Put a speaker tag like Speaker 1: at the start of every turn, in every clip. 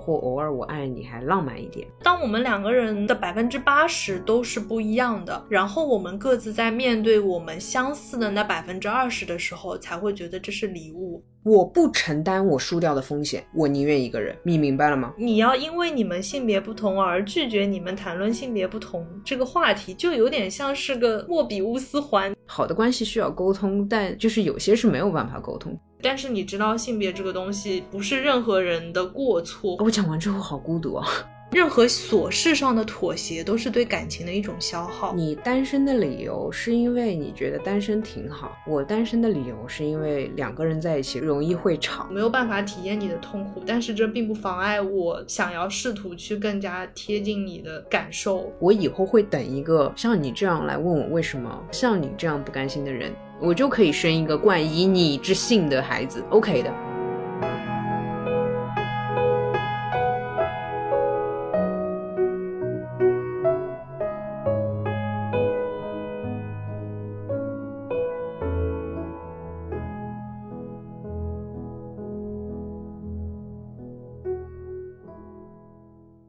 Speaker 1: 或偶尔我爱你还浪漫一点。
Speaker 2: 当我们两个人的百分之八十都是不一样的，然后我们各自在面对我们相似的那百分之二十的时候，才会觉得这是礼物。
Speaker 1: 我不承担我输掉的风险，我宁愿一个人。你明白了吗？
Speaker 2: 你要因为你们性别不同而拒绝你们谈论性别不同这个话题，就有点像是个莫比乌斯环。
Speaker 1: 好的关系需要沟通，但就是有些是没有办法沟通。
Speaker 2: 但是你知道，性别这个东西不是任何人的过错。
Speaker 1: 我讲完之后好孤独啊。
Speaker 2: 任何琐事上的妥协都是对感情的一种消耗。
Speaker 1: 你单身的理由是因为你觉得单身挺好，我单身的理由是因为两个人在一起容易会吵，
Speaker 2: 没有办法体验你的痛苦。但是这并不妨碍我想要试图去更加贴近你的感受。
Speaker 1: 我以后会等一个像你这样来问我为什么像你这样不甘心的人，我就可以生一个冠以你之姓的孩子。OK 的。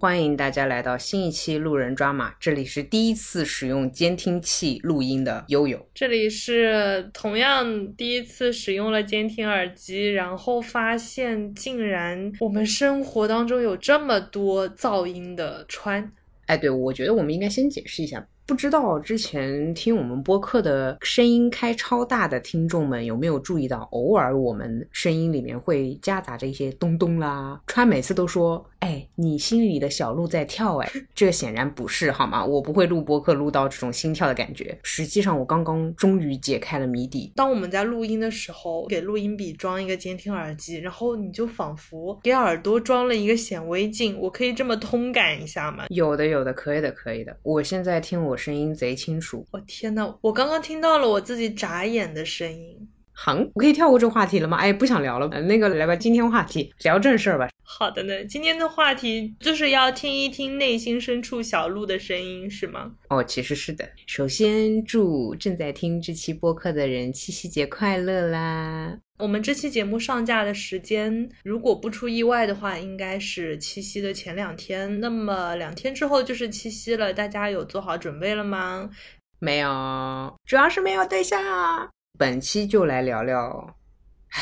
Speaker 1: 欢迎大家来到新一期路人抓马，这里是第一次使用监听器录音的悠悠，
Speaker 2: 这里是同样第一次使用了监听耳机，然后发现竟然我们生活当中有这么多噪音的川。
Speaker 1: 哎，对，我觉得我们应该先解释一下。不知道之前听我们播客的声音开超大的听众们有没有注意到，偶尔我们声音里面会夹杂着一些咚咚啦。川每次都说：“哎，你心里的小鹿在跳。”哎，这显然不是好吗？我不会录播客录到这种心跳的感觉。实际上，我刚刚终于解开了谜底。
Speaker 2: 当我们在录音的时候，给录音笔装一个监听耳机，然后你就仿佛给耳朵装了一个显微镜。我可以这么通感一下吗？
Speaker 1: 有的，有的，可以的，可以的。我现在听我。声音贼清楚，
Speaker 2: 我天呐，我刚刚听到了我自己眨眼的声音。
Speaker 1: 好，我可以跳过这话题了吗？哎，不想聊了。那个来吧，今天话题聊正事儿吧。
Speaker 2: 好的呢，今天的话题就是要听一听内心深处小鹿的声音，是吗？
Speaker 1: 哦，其实是的。首先祝正在听这期播客的人七夕节快乐啦！
Speaker 2: 我们这期节目上架的时间，如果不出意外的话，应该是七夕的前两天。那么两天之后就是七夕了，大家有做好准备了吗？
Speaker 1: 没有，主要是没有对象。本期就来聊聊，唉，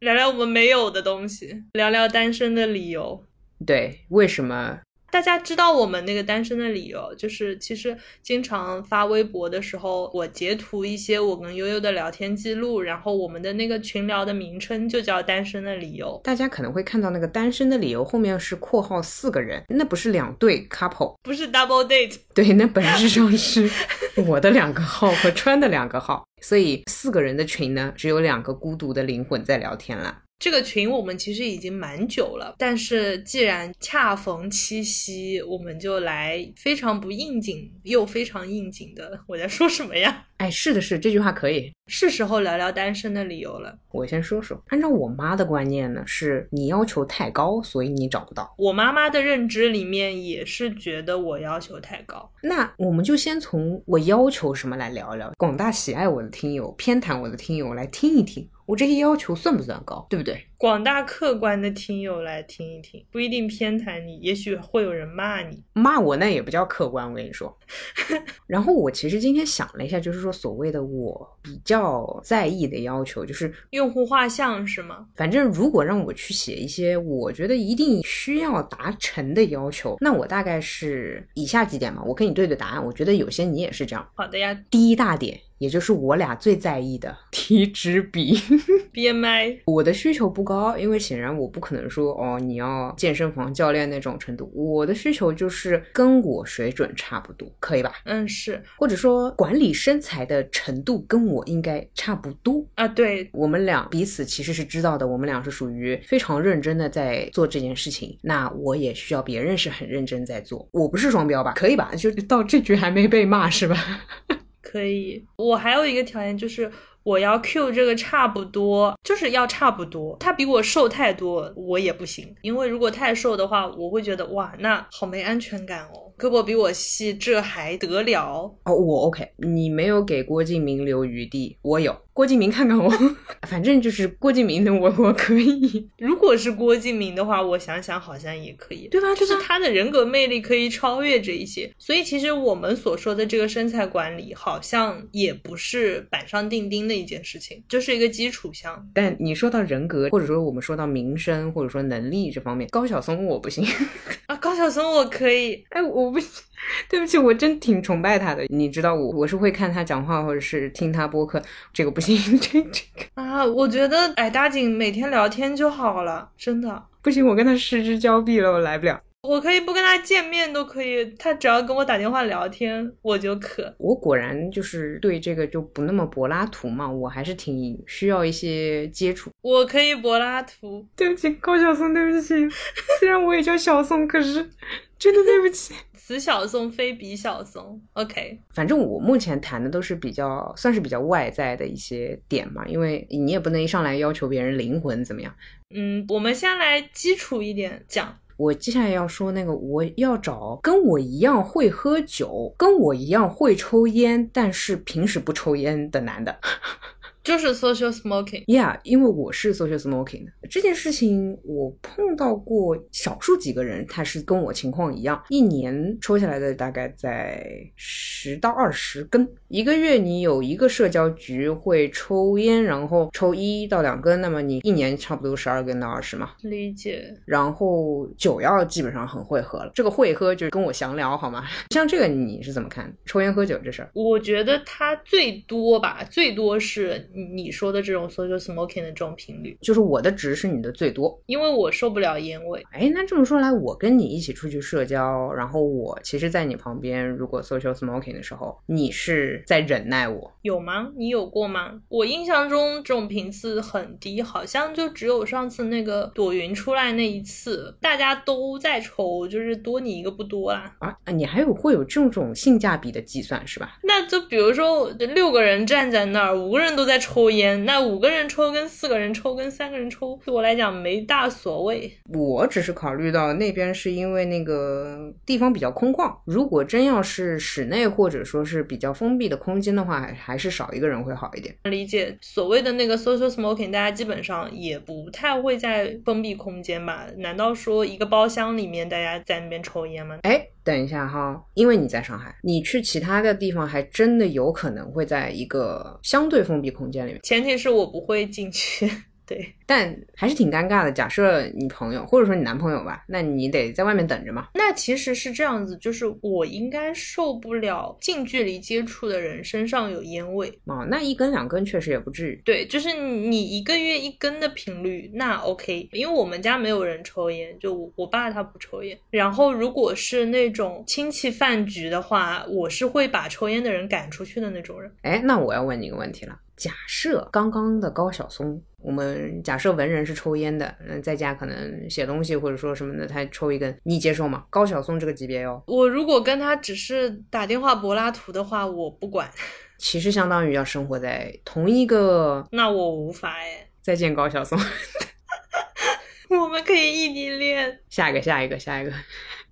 Speaker 2: 聊聊我们没有的东西，聊聊单身的理由。
Speaker 1: 对，为什么？
Speaker 2: 大家知道我们那个单身的理由，就是其实经常发微博的时候，我截图一些我跟悠悠的聊天记录，然后我们的那个群聊的名称就叫“单身的理由”。
Speaker 1: 大家可能会看到那个“单身的理由”后面是括号四个人，那不是两对 couple，
Speaker 2: 不是 double date。
Speaker 1: 对，那本质上是我的两个号和川的两个号，所以四个人的群呢，只有两个孤独的灵魂在聊天了。
Speaker 2: 这个群我们其实已经蛮久了，但是既然恰逢七夕，我们就来非常不应景又非常应景的。我在说什么呀？
Speaker 1: 哎，是的，是这句话可以，
Speaker 2: 是时候聊聊单身的理由了。
Speaker 1: 我先说说，按照我妈的观念呢，是你要求太高，所以你找不到。
Speaker 2: 我妈妈的认知里面也是觉得我要求太高。
Speaker 1: 那我们就先从我要求什么来聊聊，广大喜爱我的听友、偏袒我的听友来听一听。我这些要求算不算高，对不对？
Speaker 2: 广大客观的听友来听一听，不一定偏袒你，也许会有人骂你，
Speaker 1: 骂我那也不叫客观，我跟你说。然后我其实今天想了一下，就是说所谓的我比较在意的要求，就是
Speaker 2: 用户画像是吗？
Speaker 1: 反正如果让我去写一些我觉得一定需要达成的要求，那我大概是以下几点嘛，我跟你对对答案，我觉得有些你也是这样。
Speaker 2: 好的呀，
Speaker 1: 第一大点。也就是我俩最在意的 体脂比
Speaker 2: ，BMI。
Speaker 1: 我的需求不高，因为显然我不可能说哦，你要健身房教练那种程度。我的需求就是跟我水准差不多，可以吧？
Speaker 2: 嗯，是。
Speaker 1: 或者说管理身材的程度跟我应该差不多
Speaker 2: 啊。对，
Speaker 1: 我们俩彼此其实是知道的，我们俩是属于非常认真的在做这件事情。那我也需要别人是很认真在做，我不是双标吧？可以吧？就到这局还没被骂是吧？
Speaker 2: 可以，我还有一个条件就是我要 Q 这个差不多，就是要差不多。他比我瘦太多，我也不行，因为如果太瘦的话，我会觉得哇，那好没安全感哦。胳膊比我细，这还得了？
Speaker 1: 哦，我 OK，你没有给郭敬明留余地，我有。郭敬明看看我，反正就是郭敬明的我我可以。
Speaker 2: 如果是郭敬明的话，我想想好像也可以，
Speaker 1: 对吧？
Speaker 2: 就是他的人格魅力可以超越这一些。所以其实我们所说的这个身材管理，好像也不是板上钉钉的一件事情，就是一个基础项。
Speaker 1: 但你说到人格，或者说我们说到名声，或者说能力这方面，高晓松我不行
Speaker 2: 啊，高晓松我可以，
Speaker 1: 哎，我不行。对不起，我真挺崇拜他的。你知道我我是会看他讲话，或者是听他播客，这个不行，这这个
Speaker 2: 啊，我觉得矮大紧每天聊天就好了，真的
Speaker 1: 不行，我跟他失之交臂了，我来不了。
Speaker 2: 我可以不跟他见面都可以，他只要跟我打电话聊天，我就可。
Speaker 1: 我果然就是对这个就不那么柏拉图嘛，我还是挺需要一些接触。
Speaker 2: 我可以柏拉图，
Speaker 1: 对不起，高晓松，对不起，虽然我也叫小松，可是 真的对不起。
Speaker 2: 此小松非彼小松，OK。
Speaker 1: 反正我目前谈的都是比较算是比较外在的一些点嘛，因为你也不能一上来要求别人灵魂怎么样。
Speaker 2: 嗯，我们先来基础一点讲。
Speaker 1: 我接下来要说那个，我要找跟我一样会喝酒、跟我一样会抽烟，但是平时不抽烟的男的。
Speaker 2: 就是 social smoking。
Speaker 1: Yeah，因为我是 social smoking 的这件事情，我碰到过少数几个人，他是跟我情况一样，一年抽下来的大概在十到二十根。一个月你有一个社交局会抽烟，然后抽一到两根，那么你一年差不多十二根到二十嘛。
Speaker 2: 理解。
Speaker 1: 然后酒要基本上很会喝了，这个会喝就是跟我详聊好吗？像这个你是怎么看抽烟喝酒这事儿？
Speaker 2: 我觉得它最多吧，最多是。你说的这种 social smoking 的这种频率，
Speaker 1: 就是我的值是你的最多，
Speaker 2: 因为我受不了烟味。
Speaker 1: 哎，那这么说来，我跟你一起出去社交，然后我其实，在你旁边，如果 social smoking 的时候，你是在忍耐我，
Speaker 2: 有吗？你有过吗？我印象中这种频次很低，好像就只有上次那个朵云出来那一次，大家都在抽，就是多你一个不多啊。
Speaker 1: 啊，你还有会有这种性价比的计算是吧？
Speaker 2: 那就比如说六个人站在那儿，五个人都在。抽烟，那五个人抽跟四个人抽跟三个人抽，对我来讲没大所谓。
Speaker 1: 我只是考虑到那边是因为那个地方比较空旷，如果真要是室内或者说是比较封闭的空间的话，还还是少一个人会好一点。
Speaker 2: 理解所谓的那个 social smoking，大家基本上也不太会在封闭空间吧？难道说一个包厢里面大家在那边抽烟吗？
Speaker 1: 哎。等一下哈，因为你在上海，你去其他的地方还真的有可能会在一个相对封闭空间里面，
Speaker 2: 前提是我不会进去。对，
Speaker 1: 但还是挺尴尬的。假设你朋友或者说你男朋友吧，那你得在外面等着嘛。
Speaker 2: 那其实是这样子，就是我应该受不了近距离接触的人身上有烟味
Speaker 1: 哦。那一根两根确实也不至于。
Speaker 2: 对，就是你一个月一根的频率，那 OK。因为我们家没有人抽烟，就我我爸他不抽烟。然后如果是那种亲戚饭局的话，我是会把抽烟的人赶出去的那种人。
Speaker 1: 哎，那我要问你一个问题了。假设刚刚的高晓松，我们假设文人是抽烟的，嗯，在家可能写东西或者说什么的，他抽一根，你接受吗？高晓松这个级别哟，
Speaker 2: 我如果跟他只是打电话柏拉图的话，我不管。
Speaker 1: 其实相当于要生活在同一个，
Speaker 2: 那我无法哎。
Speaker 1: 再见高晓松，
Speaker 2: 我们可以异地恋。
Speaker 1: 下一个，下一个，下一个。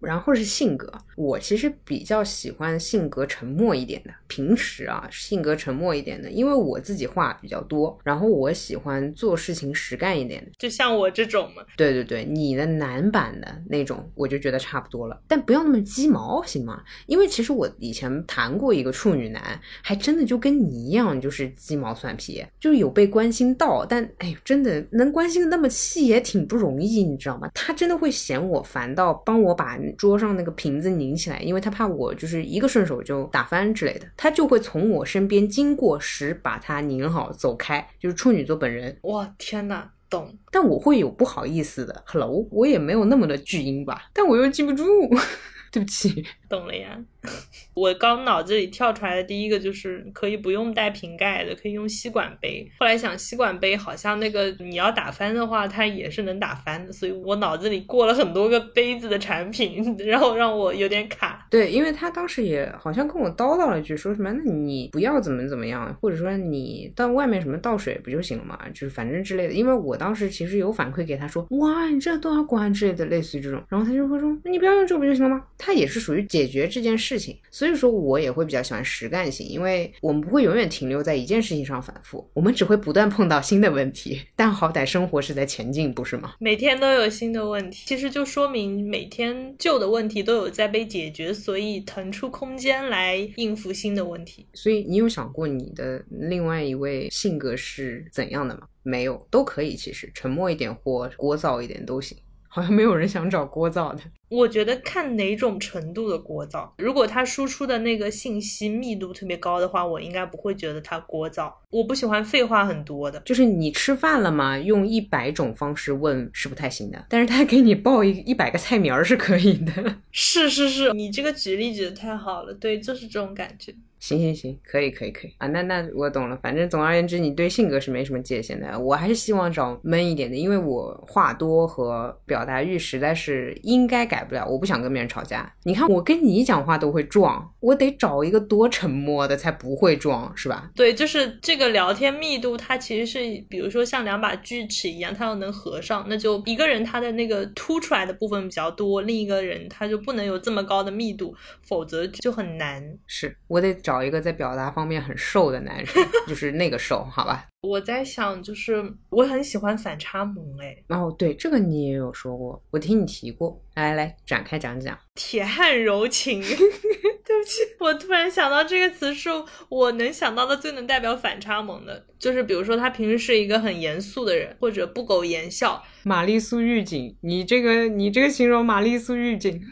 Speaker 1: 然后是性格，我其实比较喜欢性格沉默一点的。平时啊，性格沉默一点的，因为我自己话比较多，然后我喜欢做事情实干一点的，
Speaker 2: 就像我这种嘛。
Speaker 1: 对对对，你的男版的那种，我就觉得差不多了，但不要那么鸡毛，行吗？因为其实我以前谈过一个处女男，还真的就跟你一样，就是鸡毛蒜皮，就是有被关心到，但哎，真的能关心的那么细也挺不容易，你知道吗？他真的会嫌我烦到帮我把。桌上那个瓶子拧起来，因为他怕我就是一个顺手就打翻之类的，他就会从我身边经过时把它拧好走开，就是处女座本人。
Speaker 2: 哇，天哪，懂。
Speaker 1: 但我会有不好意思的，Hello，我也没有那么的巨婴吧，但我又记不住。对不起，
Speaker 2: 懂了呀。我刚脑子里跳出来的第一个就是可以不用带瓶盖的，可以用吸管杯。后来想吸管杯好像那个你要打翻的话，它也是能打翻的，所以我脑子里过了很多个杯子的产品，然后让我有点卡。
Speaker 1: 对，因为他当时也好像跟我叨叨了一句，说什么那你不要怎么怎么样，或者说你到外面什么倒水不就行了嘛，就是反正之类的。因为我当时其实有反馈给他说，哇，你这都要管之类的，类似于这种，然后他就会说，那你不要用这个不就行了吗？他也是属于解决这件事情，所以说我也会比较喜欢实干性，因为我们不会永远停留在一件事情上反复，我们只会不断碰到新的问题，但好歹生活是在前进，不是吗？
Speaker 2: 每天都有新的问题，其实就说明每天旧的问题都有在被解决，所以腾出空间来应付新的问题。
Speaker 1: 所以你有想过你的另外一位性格是怎样的吗？没有，都可以，其实沉默一点或聒噪一点都行。好像没有人想找聒噪的。
Speaker 2: 我觉得看哪种程度的聒噪，如果他输出的那个信息密度特别高的话，我应该不会觉得他聒噪。我不喜欢废话很多的，
Speaker 1: 就是你吃饭了吗？用一百种方式问是不太行的，但是他给你报一一百个菜名儿是可以的。
Speaker 2: 是是是，你这个举例举的太好了，对，就是这种感觉。
Speaker 1: 行行行，可以可以可以啊，那那我懂了。反正总而言之，你对性格是没什么界限的。我还是希望找闷一点的，因为我话多和表达欲实在是应该改不了。我不想跟别人吵架。你看我跟你讲话都会撞，我得找一个多沉默的才不会撞，是吧？
Speaker 2: 对，就是这个聊天密度，它其实是比如说像两把锯齿一样，它要能合上，那就一个人他的那个凸出来的部分比较多，另一个人他就不能有这么高的密度，否则就很难。
Speaker 1: 是我得找。找一个在表达方面很瘦的男生，就是那个瘦，好吧？
Speaker 2: 我在想，就是我很喜欢反差萌，哎，
Speaker 1: 哦，对，这个你也有说过，我听你提过。来来，展开讲讲。
Speaker 2: 铁汉柔情，对不起，我突然想到这个词是我能想到的最能代表反差萌的，就是比如说他平时是一个很严肃的人，或者不苟言笑。
Speaker 1: 玛丽苏预警，你这个你这个形容玛丽苏预警。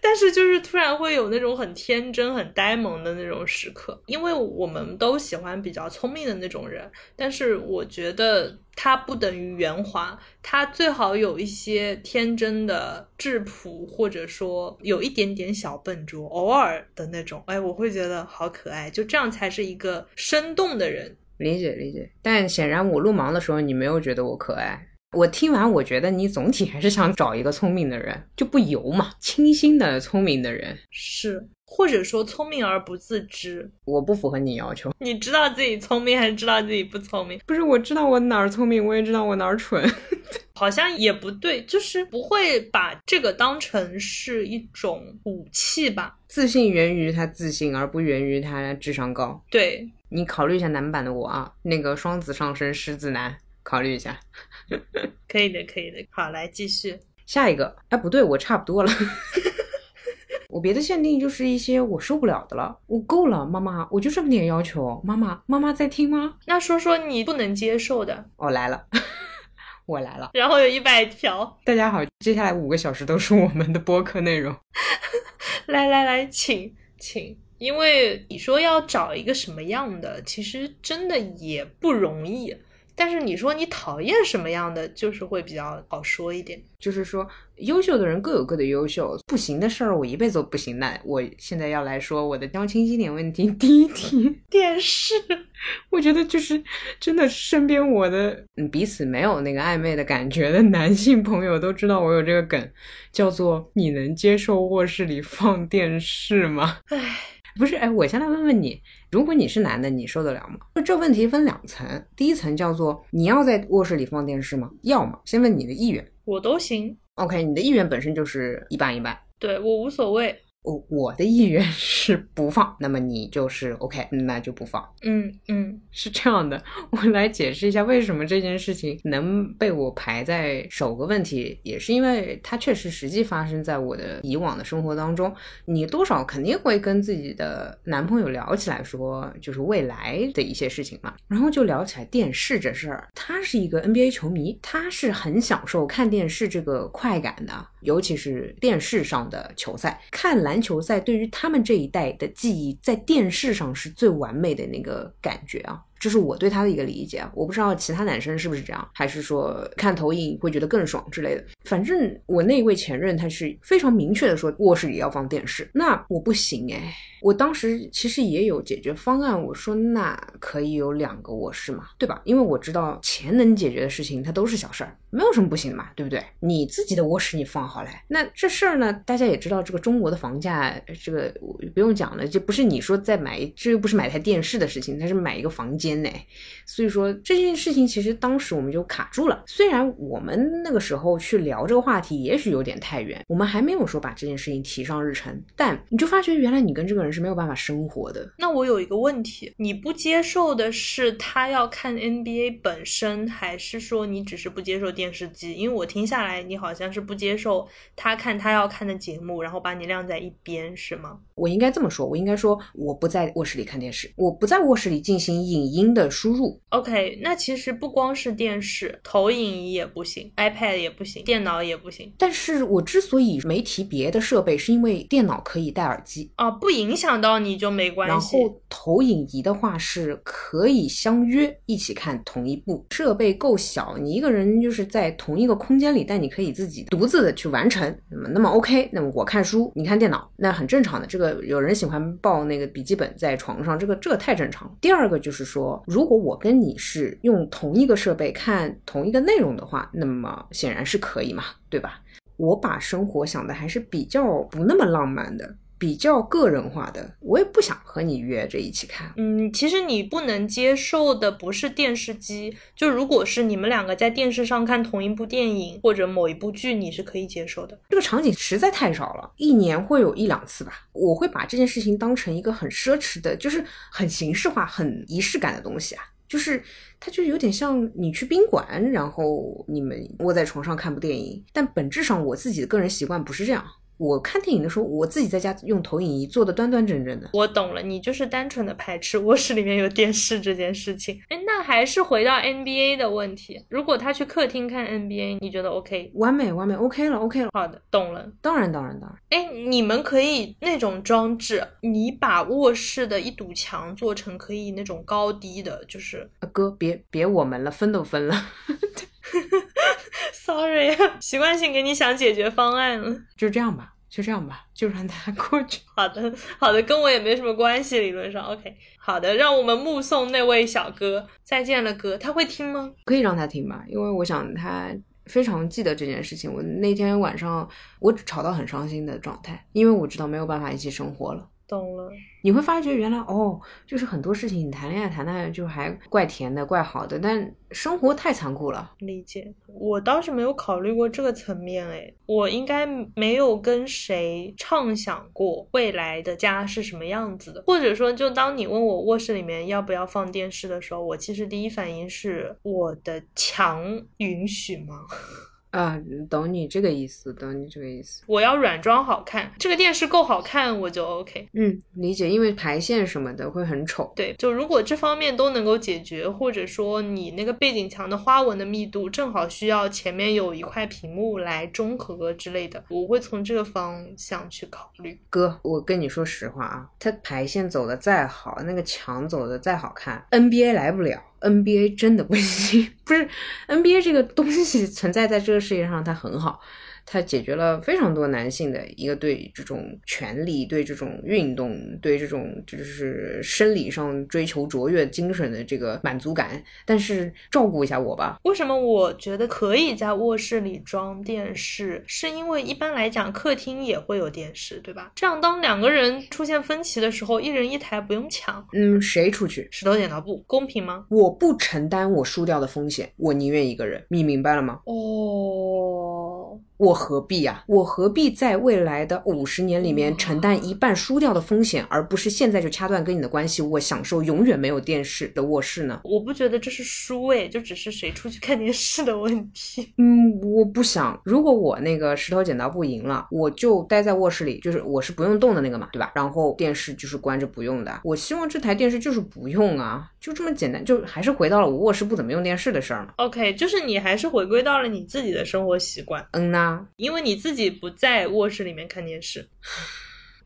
Speaker 2: 但是就是突然会有那种很天真、很呆萌的那种时刻，因为我们都喜欢比较聪明的那种人。但是我觉得他不等于圆滑，他最好有一些天真的质朴，或者说有一点点小笨拙，偶尔的那种。哎，我会觉得好可爱，就这样才是一个生动的人。
Speaker 1: 理解理解，但显然我路盲的时候，你没有觉得我可爱。我听完，我觉得你总体还是想找一个聪明的人，就不油嘛，清新的聪明的人
Speaker 2: 是，或者说聪明而不自知。
Speaker 1: 我不符合你要求。
Speaker 2: 你知道自己聪明还是知道自己不聪明？
Speaker 1: 不是，我知道我哪儿聪明，我也知道我哪儿蠢，
Speaker 2: 好像也不对，就是不会把这个当成是一种武器吧？
Speaker 1: 自信源于他自信，而不源于他智商高。
Speaker 2: 对
Speaker 1: 你考虑一下男版的我啊，那个双子上升狮子男。考虑一下，
Speaker 2: 可以的，可以的。好，来继续
Speaker 1: 下一个。哎，不对，我差不多了。我别的限定就是一些我受不了的了，我够了，妈妈，我就这么点要求。妈妈，妈妈在听吗？
Speaker 2: 那说说你不能接受的。
Speaker 1: 我来了，我来了。
Speaker 2: 然后有一百条。
Speaker 1: 大家好，接下来五个小时都是我们的播客内容。
Speaker 2: 来来来，请请。因为你说要找一个什么样的，其实真的也不容易。但是你说你讨厌什么样的，就是会比较好说一点。
Speaker 1: 就是说，优秀的人各有各的优秀，不行的事儿我一辈子都不行。那我现在要来说我的交清晰点问题。第一题，
Speaker 2: 电视，
Speaker 1: 我觉得就是真的，身边我的嗯彼此没有那个暧昧的感觉的男性朋友都知道我有这个梗，叫做你能接受卧室里放电视吗？
Speaker 2: 唉，
Speaker 1: 不是，哎，我先来问问你。如果你是男的，你受得了吗？这问题分两层，第一层叫做你要在卧室里放电视吗？要吗先问你的意愿，
Speaker 2: 我都行。
Speaker 1: OK，你的意愿本身就是一半一半，
Speaker 2: 对我无所谓。
Speaker 1: 我我的意愿是不放，那么你就是 OK，那就不放。
Speaker 2: 嗯嗯，
Speaker 1: 是这样的，我来解释一下为什么这件事情能被我排在首个问题，也是因为它确实实际发生在我的以往的生活当中。你多少肯定会跟自己的男朋友聊起来，说就是未来的一些事情嘛，然后就聊起来电视这事儿。他是一个 NBA 球迷，他是很享受看电视这个快感的，尤其是电视上的球赛，看篮。篮球赛对于他们这一代的记忆，在电视上是最完美的那个感觉啊。这是我对他的一个理解啊，我不知道其他男生是不是这样，还是说看投影会觉得更爽之类的。反正我那一位前任他是非常明确的说卧室里要放电视，那我不行哎。我当时其实也有解决方案，我说那可以有两个卧室嘛，对吧？因为我知道钱能解决的事情它都是小事儿，没有什么不行的嘛，对不对？你自己的卧室你放好嘞，那这事儿呢，大家也知道，这个中国的房价，这个不用讲了，这不是你说再买，这又不是买台电视的事情，它是买一个房间呢。所以说这件事情其实当时我们就卡住了。虽然我们那个时候去聊这个话题，也许有点太远，我们还没有说把这件事情提上日程，但你就发觉原来你跟这个人是没有办法生活的。
Speaker 2: 那我有一个问题，你不接受的是他要看 NBA 本身，还是说你只是不接受电电视机？因为我听下来，你好像是不接受他看他要看的节目，然后把你晾在一边，是吗？
Speaker 1: 我应该这么说，我应该说我不在卧室里看电视，我不在卧室里进行影音的输入。
Speaker 2: OK，那其实不光是电视，投影仪也不行，iPad 也不行，电脑也不行。
Speaker 1: 但是我之所以没提别的设备，是因为电脑可以戴耳机
Speaker 2: 啊，不影响到你就没关
Speaker 1: 系。然后投影仪的话是可以相约一起看同一部，设备够小，你一个人就是在同一个空间里，但你可以自己独自的去完成。那么那么 OK，那么我看书，你看电脑，那很正常的。这个。有人喜欢抱那个笔记本在床上，这个这个太正常。第二个就是说，如果我跟你是用同一个设备看同一个内容的话，那么显然是可以嘛，对吧？我把生活想的还是比较不那么浪漫的。比较个人化的，我也不想和你约着一起看。
Speaker 2: 嗯，其实你不能接受的不是电视机，就如果是你们两个在电视上看同一部电影或者某一部剧，你是可以接受的。
Speaker 1: 这个场景实在太少了，一年会有一两次吧。我会把这件事情当成一个很奢侈的，就是很形式化、很仪式感的东西啊。就是它就有点像你去宾馆，然后你们窝在床上看部电影，但本质上我自己的个人习惯不是这样。我看电影的时候，我自己在家用投影仪做的端端正正的。
Speaker 2: 我懂了，你就是单纯的排斥卧室里面有电视这件事情。哎，那还是回到 NBA 的问题，如果他去客厅看 NBA，你觉得 OK？
Speaker 1: 完美，完美，OK 了，OK 了。
Speaker 2: 好的，懂了。
Speaker 1: 当然，当然，当然。
Speaker 2: 哎，你们可以那种装置，你把卧室的一堵墙做成可以那种高低的，就是
Speaker 1: 哥，别别我们了，分都分了。
Speaker 2: Sorry，习惯性给你想解决方案了，
Speaker 1: 就这样吧，就这样吧，就让他 过去。
Speaker 2: 好的，好的，跟我也没什么关系，理论上 OK。好的，让我们目送那位小哥再见了，哥，他会听吗？
Speaker 1: 可以让他听吧，因为我想他非常记得这件事情。我那天晚上我吵到很伤心的状态，因为我知道没有办法一起生活了。
Speaker 2: 懂了，
Speaker 1: 你会发觉原来哦，就是很多事情你谈恋爱谈的就还怪甜的怪好的，但生活太残酷了。
Speaker 2: 理解，我倒是没有考虑过这个层面，哎，我应该没有跟谁畅想过未来的家是什么样子的，或者说，就当你问我卧室里面要不要放电视的时候，我其实第一反应是我的墙允许吗？
Speaker 1: 啊，懂你这个意思，懂你这个意思。
Speaker 2: 我要软装好看，这个电视够好看，我就 OK。
Speaker 1: 嗯，理解，因为排线什么的会很丑。
Speaker 2: 对，就如果这方面都能够解决，或者说你那个背景墙的花纹的密度正好需要前面有一块屏幕来中和之类的，我会从这个方向去考虑。
Speaker 1: 哥，我跟你说实话啊，它排线走的再好，那个墙走的再好看，NBA 来不了。NBA 真的不行，不是 NBA 这个东西存在在这个世界上，它很好。它解决了非常多男性的一个对这种权利、对这种运动、对这种就是生理上追求卓越精神的这个满足感。但是照顾一下我吧。
Speaker 2: 为什么我觉得可以在卧室里装电视？是因为一般来讲客厅也会有电视，对吧？这样当两个人出现分歧的时候，一人一台不用抢。
Speaker 1: 嗯，谁出去？
Speaker 2: 石头剪刀布，公平吗？
Speaker 1: 我不承担我输掉的风险，我宁愿一个人。你明白了吗？
Speaker 2: 哦。
Speaker 1: 我何必呀？我何必在未来的五十年里面承担一半输掉的风险，而不是现在就掐断跟你的关系，我享受永远没有电视的卧室呢？
Speaker 2: 我不觉得这是输诶，就只是谁出去看电视的问题。
Speaker 1: 嗯，我不想。如果我那个石头剪刀布赢了，我就待在卧室里，就是我是不用动的那个嘛，对吧？然后电视就是关着不用的。我希望这台电视就是不用啊，就这么简单，就还是回到了我卧室不怎么用电视的事儿嘛。
Speaker 2: OK，就是你还是回归到了你自己的生活习惯。
Speaker 1: 嗯呐。
Speaker 2: 因为你自己不在卧室里面看电视，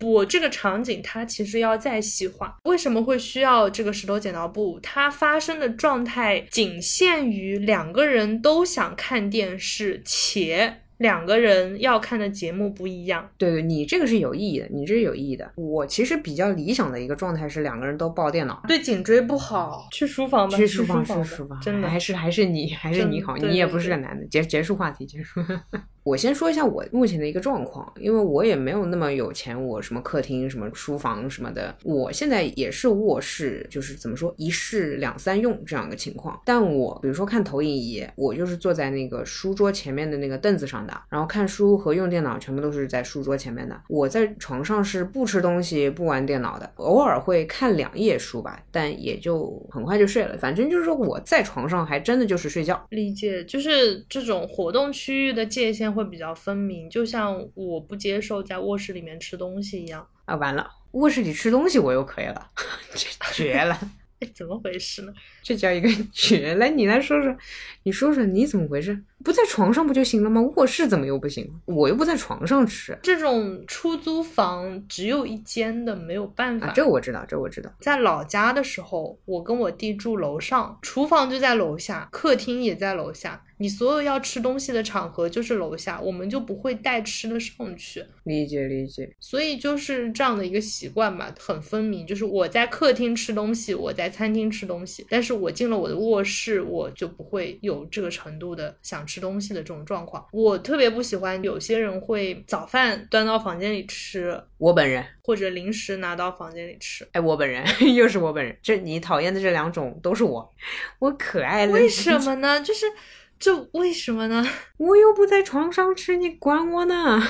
Speaker 2: 我这个场景它其实要再细化。为什么会需要这个石头剪刀布？它发生的状态仅限于两个人都想看电视，且两个人要看的节目不一样。
Speaker 1: 对对，你这个是有意义的，你这是有意义的。我其实比较理想的一个状态是两个人都抱电脑，
Speaker 2: 对颈椎不好，去书房吧，
Speaker 1: 去
Speaker 2: 书
Speaker 1: 房去
Speaker 2: 吧
Speaker 1: 书房，
Speaker 2: 真的
Speaker 1: 还是还是你还是你好，你也不是个男的。结结束话题，结束。我先说一下我目前的一个状况，因为我也没有那么有钱，我什么客厅、什么书房什么的，我现在也是卧室，就是怎么说一室两三用这样一个情况。但我比如说看投影仪，我就是坐在那个书桌前面的那个凳子上的，然后看书和用电脑全部都是在书桌前面的。我在床上是不吃东西、不玩电脑的，偶尔会看两页书吧，但也就很快就睡了。反正就是说我在床上还真的就是睡觉。
Speaker 2: 理解，就是这种活动区域的界限会比较分明，就像我不接受在卧室里面吃东西一样。
Speaker 1: 啊，完了，卧室里吃东西我又可以了，这绝了，
Speaker 2: 哎，怎么回事呢？
Speaker 1: 这叫一个 绝！来，你来说说，你说说你怎么回事？不在床上不就行了吗？卧室怎么又不行？我又不在床上吃
Speaker 2: 这种出租房只有一间的，没有办法。
Speaker 1: 啊，这我知道，这我知道。
Speaker 2: 在老家的时候，我跟我弟住楼上，厨房就在楼下，客厅也在楼下。你所有要吃东西的场合就是楼下，我们就不会带吃的上去。
Speaker 1: 理解理解，
Speaker 2: 所以就是这样的一个习惯吧，很分明。就是我在客厅吃东西，我在餐厅吃东西，但是我进了我的卧室，我就不会有这个程度的想吃东西的这种状况。我特别不喜欢有些人会早饭端到房间里吃，
Speaker 1: 我本人，
Speaker 2: 或者零食拿到房间里吃。
Speaker 1: 哎，我本人 又是我本人，这你讨厌的这两种都是我，我可爱了。
Speaker 2: 为什？么呢？就是，这为什么呢？
Speaker 1: 我又不在床上吃，你管我呢？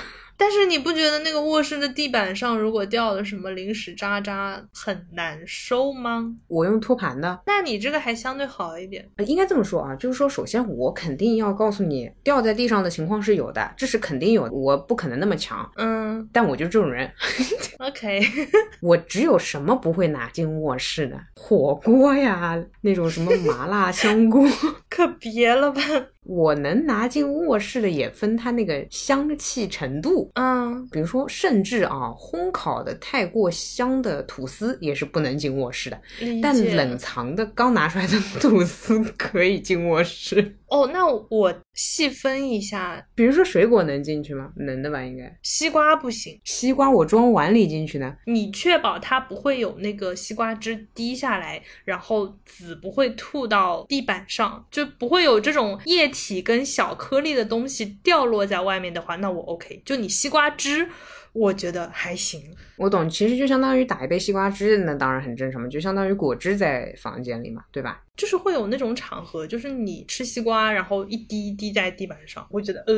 Speaker 2: 但是你不觉得那个卧室的地板上如果掉了什么零食渣渣很难受吗？
Speaker 1: 我用托盘的。
Speaker 2: 那你这个还相对好一点。
Speaker 1: 呃应该这么说啊，就是说，首先我肯定要告诉你，掉在地上的情况是有的，这是肯定有的，我不可能那么强，
Speaker 2: 嗯
Speaker 1: 但我就这种人，，
Speaker 2: OK，
Speaker 1: 我只有什么不会拿进卧室的？火锅呀，那种什么麻辣香锅，
Speaker 2: 可别了吧？
Speaker 1: 我能拿进卧室的也分它那个香气程度。
Speaker 2: 嗯，
Speaker 1: 比如说，甚至啊，烘烤的太过香的吐司也是不能进卧室的，
Speaker 2: 理
Speaker 1: 但冷藏的刚拿出来的吐司可以进卧室。
Speaker 2: 哦，那我细分一下，
Speaker 1: 比如说水果能进去吗？能的吧，应该。
Speaker 2: 西瓜不行，
Speaker 1: 西瓜我装碗里进去呢，
Speaker 2: 你确保它不会有那个西瓜汁滴下来，然后籽不会吐到地板上，就不会有这种液体体跟小颗粒的东西掉落在外面的话，那我 OK。就你西瓜汁，我觉得还行。
Speaker 1: 我懂，其实就相当于打一杯西瓜汁，那当然很正常嘛，就相当于果汁在房间里嘛，对吧？
Speaker 2: 就是会有那种场合，就是你吃西瓜，然后一滴一滴在地板上，我觉得呃，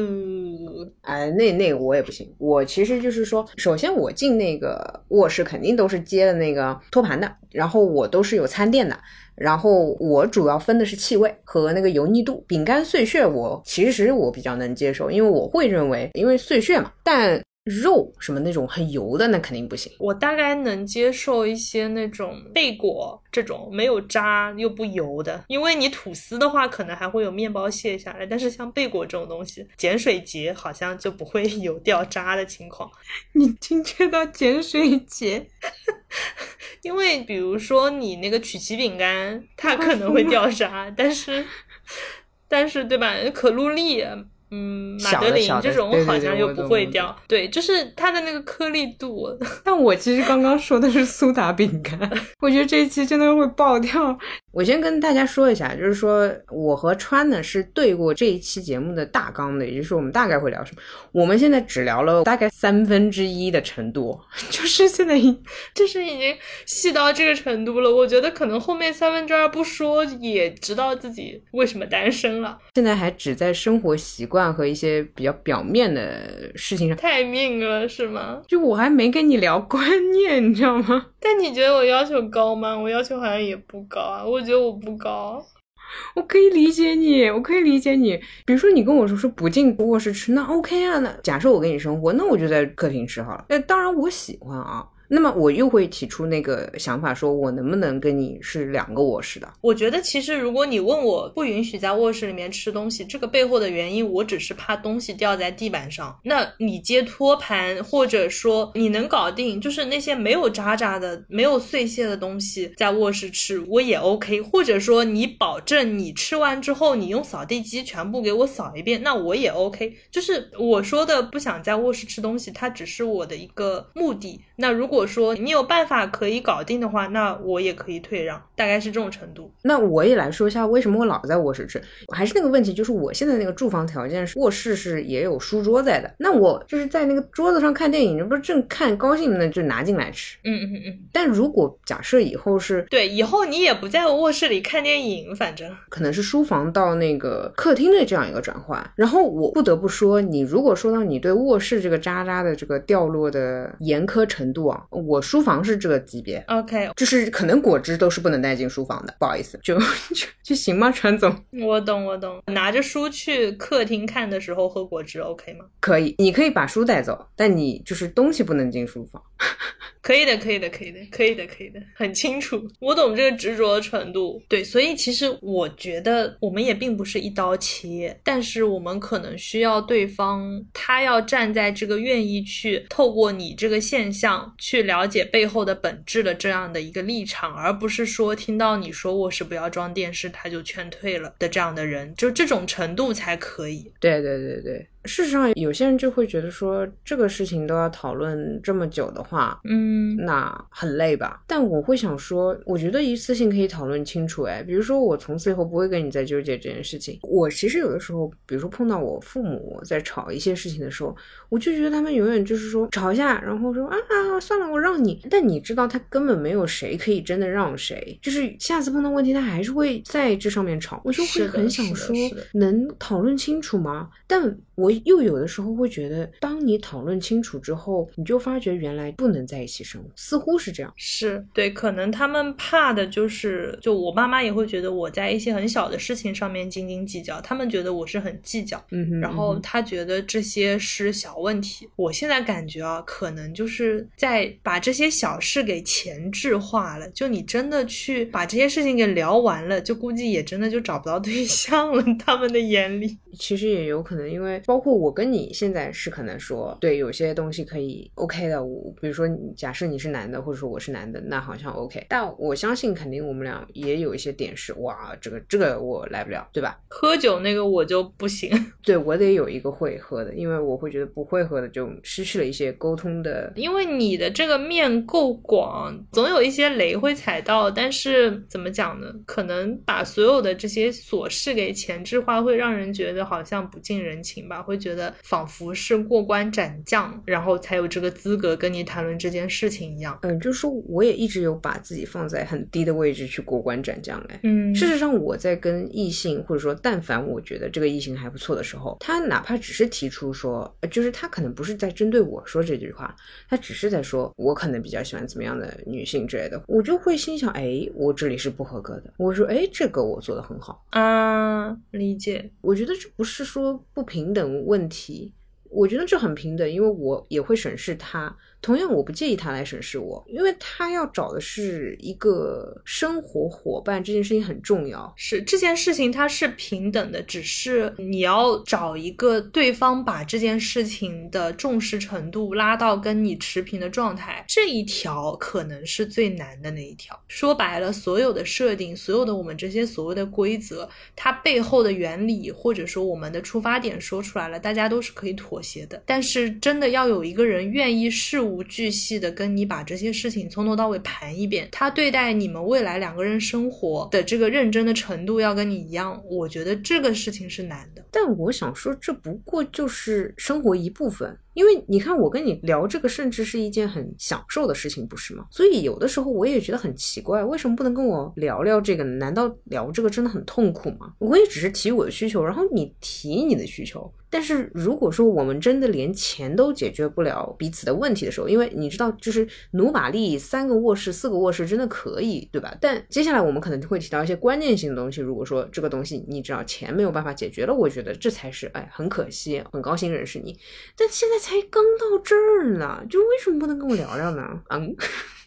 Speaker 1: 哎，那那个我也不行，我其实就是说，首先我进那个卧室肯定都是接的那个托盘的，然后我都是有餐垫的，然后我主要分的是气味和那个油腻度。饼干碎屑我其实我比较能接受，因为我会认为因为碎屑嘛，但肉什么那种很油的那肯定不行。
Speaker 2: 我大概能接受一些那种贝果这种没有渣又不油的，因为你吐司的话可能还会有面包屑下来，但是像贝果这种东西，碱水节好像就不会 有掉渣的情况。
Speaker 1: 你精确到碱水节，
Speaker 2: 因为比如说你那个曲奇饼干，它可能会掉渣，但是 但是对吧？可露丽。嗯，马德琳这种好像又不会掉，对，就是它的那个颗粒度，
Speaker 1: 但我其实刚刚说的是苏打饼干，我觉得这一期真的会爆掉。我先跟大家说一下，就是说我和川呢是对过这一期节目的大纲的，也就是我们大概会聊什么。我们现在只聊了大概三分之一的程度，就是现在已
Speaker 2: 就是已经细到这个程度了。我觉得可能后面三分之二不说，也知道自己为什么单身了。
Speaker 1: 现在还只在生活习惯和一些比较表面的事情上。
Speaker 2: 太命了，是吗？
Speaker 1: 就我还没跟你聊观念，你知道吗？
Speaker 2: 但你觉得我要求高吗？我要求好像也不高啊。我觉得我不高。
Speaker 1: 我可以理解你，我可以理解你。比如说，你跟我说说不进卧室吃，那 OK 啊。那假设我跟你生活，那我就在客厅吃好了。那当然我喜欢啊。那么我又会提出那个想法，说我能不能跟你是两个卧室的？
Speaker 2: 我觉得其实如果你问我不允许在卧室里面吃东西，这个背后的原因，我只是怕东西掉在地板上。那你接托盘，或者说你能搞定，就是那些没有渣渣的、没有碎屑的东西，在卧室吃我也 OK。或者说你保证你吃完之后，你用扫地机全部给我扫一遍，那我也 OK。就是我说的不想在卧室吃东西，它只是我的一个目的。那如果说你有办法可以搞定的话，那我也可以退让，大概是这种程度。
Speaker 1: 那我也来说一下为什么我老在卧室吃，还是那个问题，就是我现在那个住房条件是卧室是也有书桌在的，那我就是在那个桌子上看电影，这不是正看高兴呢，就拿进来吃。
Speaker 2: 嗯嗯嗯。
Speaker 1: 但如果假设以后是
Speaker 2: 对，以后你也不在卧室里看电影，反正
Speaker 1: 可能是书房到那个客厅的这样一个转换。然后我不得不说，你如果说到你对卧室这个渣渣的这个掉落的严苛程度啊，我书房是这个级别。
Speaker 2: OK，
Speaker 1: 就是可能果汁都是不能带进书房的，不好意思，就就就行吗，传总？
Speaker 2: 我懂我懂。拿着书去客厅看的时候喝果汁 OK 吗？
Speaker 1: 可以，你可以把书带走，但你就是东西不能进书房。
Speaker 2: 可以的，可以的，可以的，可以的，可以的，很清楚，我懂这个执着的程度。对，所以其实我觉得我们也并不是一刀切，但是我们可能需要对方他要站在这个愿意去透过你这个现象去了解背后的本质的这样的一个立场，而不是说听到你说卧室不要装电视他就劝退了的这样的人，就这种程度才可以。
Speaker 1: 对对对对。事实上，有些人就会觉得说，这个事情都要讨论这么久的话，
Speaker 2: 嗯，
Speaker 1: 那很累吧？但我会想说，我觉得一次性可以讨论清楚。哎，比如说我从此以后不会跟你再纠结这件事情。我其实有的时候，比如说碰到我父母在吵一些事情的时候，我就觉得他们永远就是说吵一下，然后说啊啊算了，我让你。但你知道，他根本没有谁可以真的让谁，就是下次碰到问题，他还是会在这上面吵。我就会很想说，能讨论清楚吗？但我又有的时候会觉得，当你讨论清楚之后，你就发觉原来不能在一起生活，似乎是这样。
Speaker 2: 是对，可能他们怕的就是，就我妈妈也会觉得我在一些很小的事情上面斤斤计较，他们觉得我是很计较，
Speaker 1: 嗯哼，
Speaker 2: 然后他觉得这些是小问题。我现在感觉啊，可能就是在把这些小事给前置化了。就你真的去把这些事情给聊完了，就估计也真的就找不到对象了。他们的眼里，
Speaker 1: 其实也有可能，因为包括我跟你现在是可能说，对有些东西可以 OK 的。我比如说，假设你是男的，或者说我是男的，那好像 OK。但我相信，肯定我们俩也有一些点是，哇，这个这个我来不了，对吧？
Speaker 2: 喝酒那个我就不行，
Speaker 1: 对我得有一个会喝的，因为我会觉得不会喝的就失去了一些沟通的。
Speaker 2: 因为你的这个面够广，总有一些雷会踩到。但是怎么讲呢？可能把所有的这些琐事给前置化，会让人觉得好像不近人情吧，会觉得仿佛是过关斩将，然后才有这个资格跟你谈论这件事情一样。
Speaker 1: 嗯，就是说我也一直有把自己放在很低的位置去过关斩将哎。
Speaker 2: 嗯，
Speaker 1: 事实上我在跟异性或者说但凡我觉得这个异性还不错的时候，他哪怕只是提出说，呃就是他可能不是在针对我说这句话，他只是在说我可能比较喜欢怎么样的女性之类的，我就会心想，哎，我这里是不合格的。我说，哎，这个我做的很好。
Speaker 2: 啊，理解。
Speaker 1: 我觉得这不是说不平等等问题，我觉得这很平等，因为我也会审视他。同样，我不介意他来审视我，因为他要找的是一个生活伙伴，这件事情很重要。
Speaker 2: 是这件事情它是平等的，只是你要找一个对方把这件事情的重视程度拉到跟你持平的状态，这一条可能是最难的那一条。说白了，所有的设定，所有的我们这些所谓的规则，它背后的原理或者说我们的出发点说出来了，大家都是可以妥协的。但是真的要有一个人愿意事无无巨细的跟你把这些事情从头到尾盘一遍，他对待你们未来两个人生活的这个认真的程度要跟你一样，我觉得这个事情是难的。
Speaker 1: 但我想说，这不过就是生活一部分。因为你看，我跟你聊这个，甚至是一件很享受的事情，不是吗？所以有的时候我也觉得很奇怪，为什么不能跟我聊聊这个？难道聊这个真的很痛苦吗？我也只是提我的需求，然后你提你的需求。但是如果说我们真的连钱都解决不了彼此的问题的时候，因为你知道，就是努把力，三个卧室、四个卧室真的可以，对吧？但接下来我们可能就会提到一些关键性的东西。如果说这个东西你知道钱没有办法解决了，我觉得这才是哎很可惜，很高兴认识你。但现在才刚到这儿呢，就为什么不能跟我聊聊呢？嗯，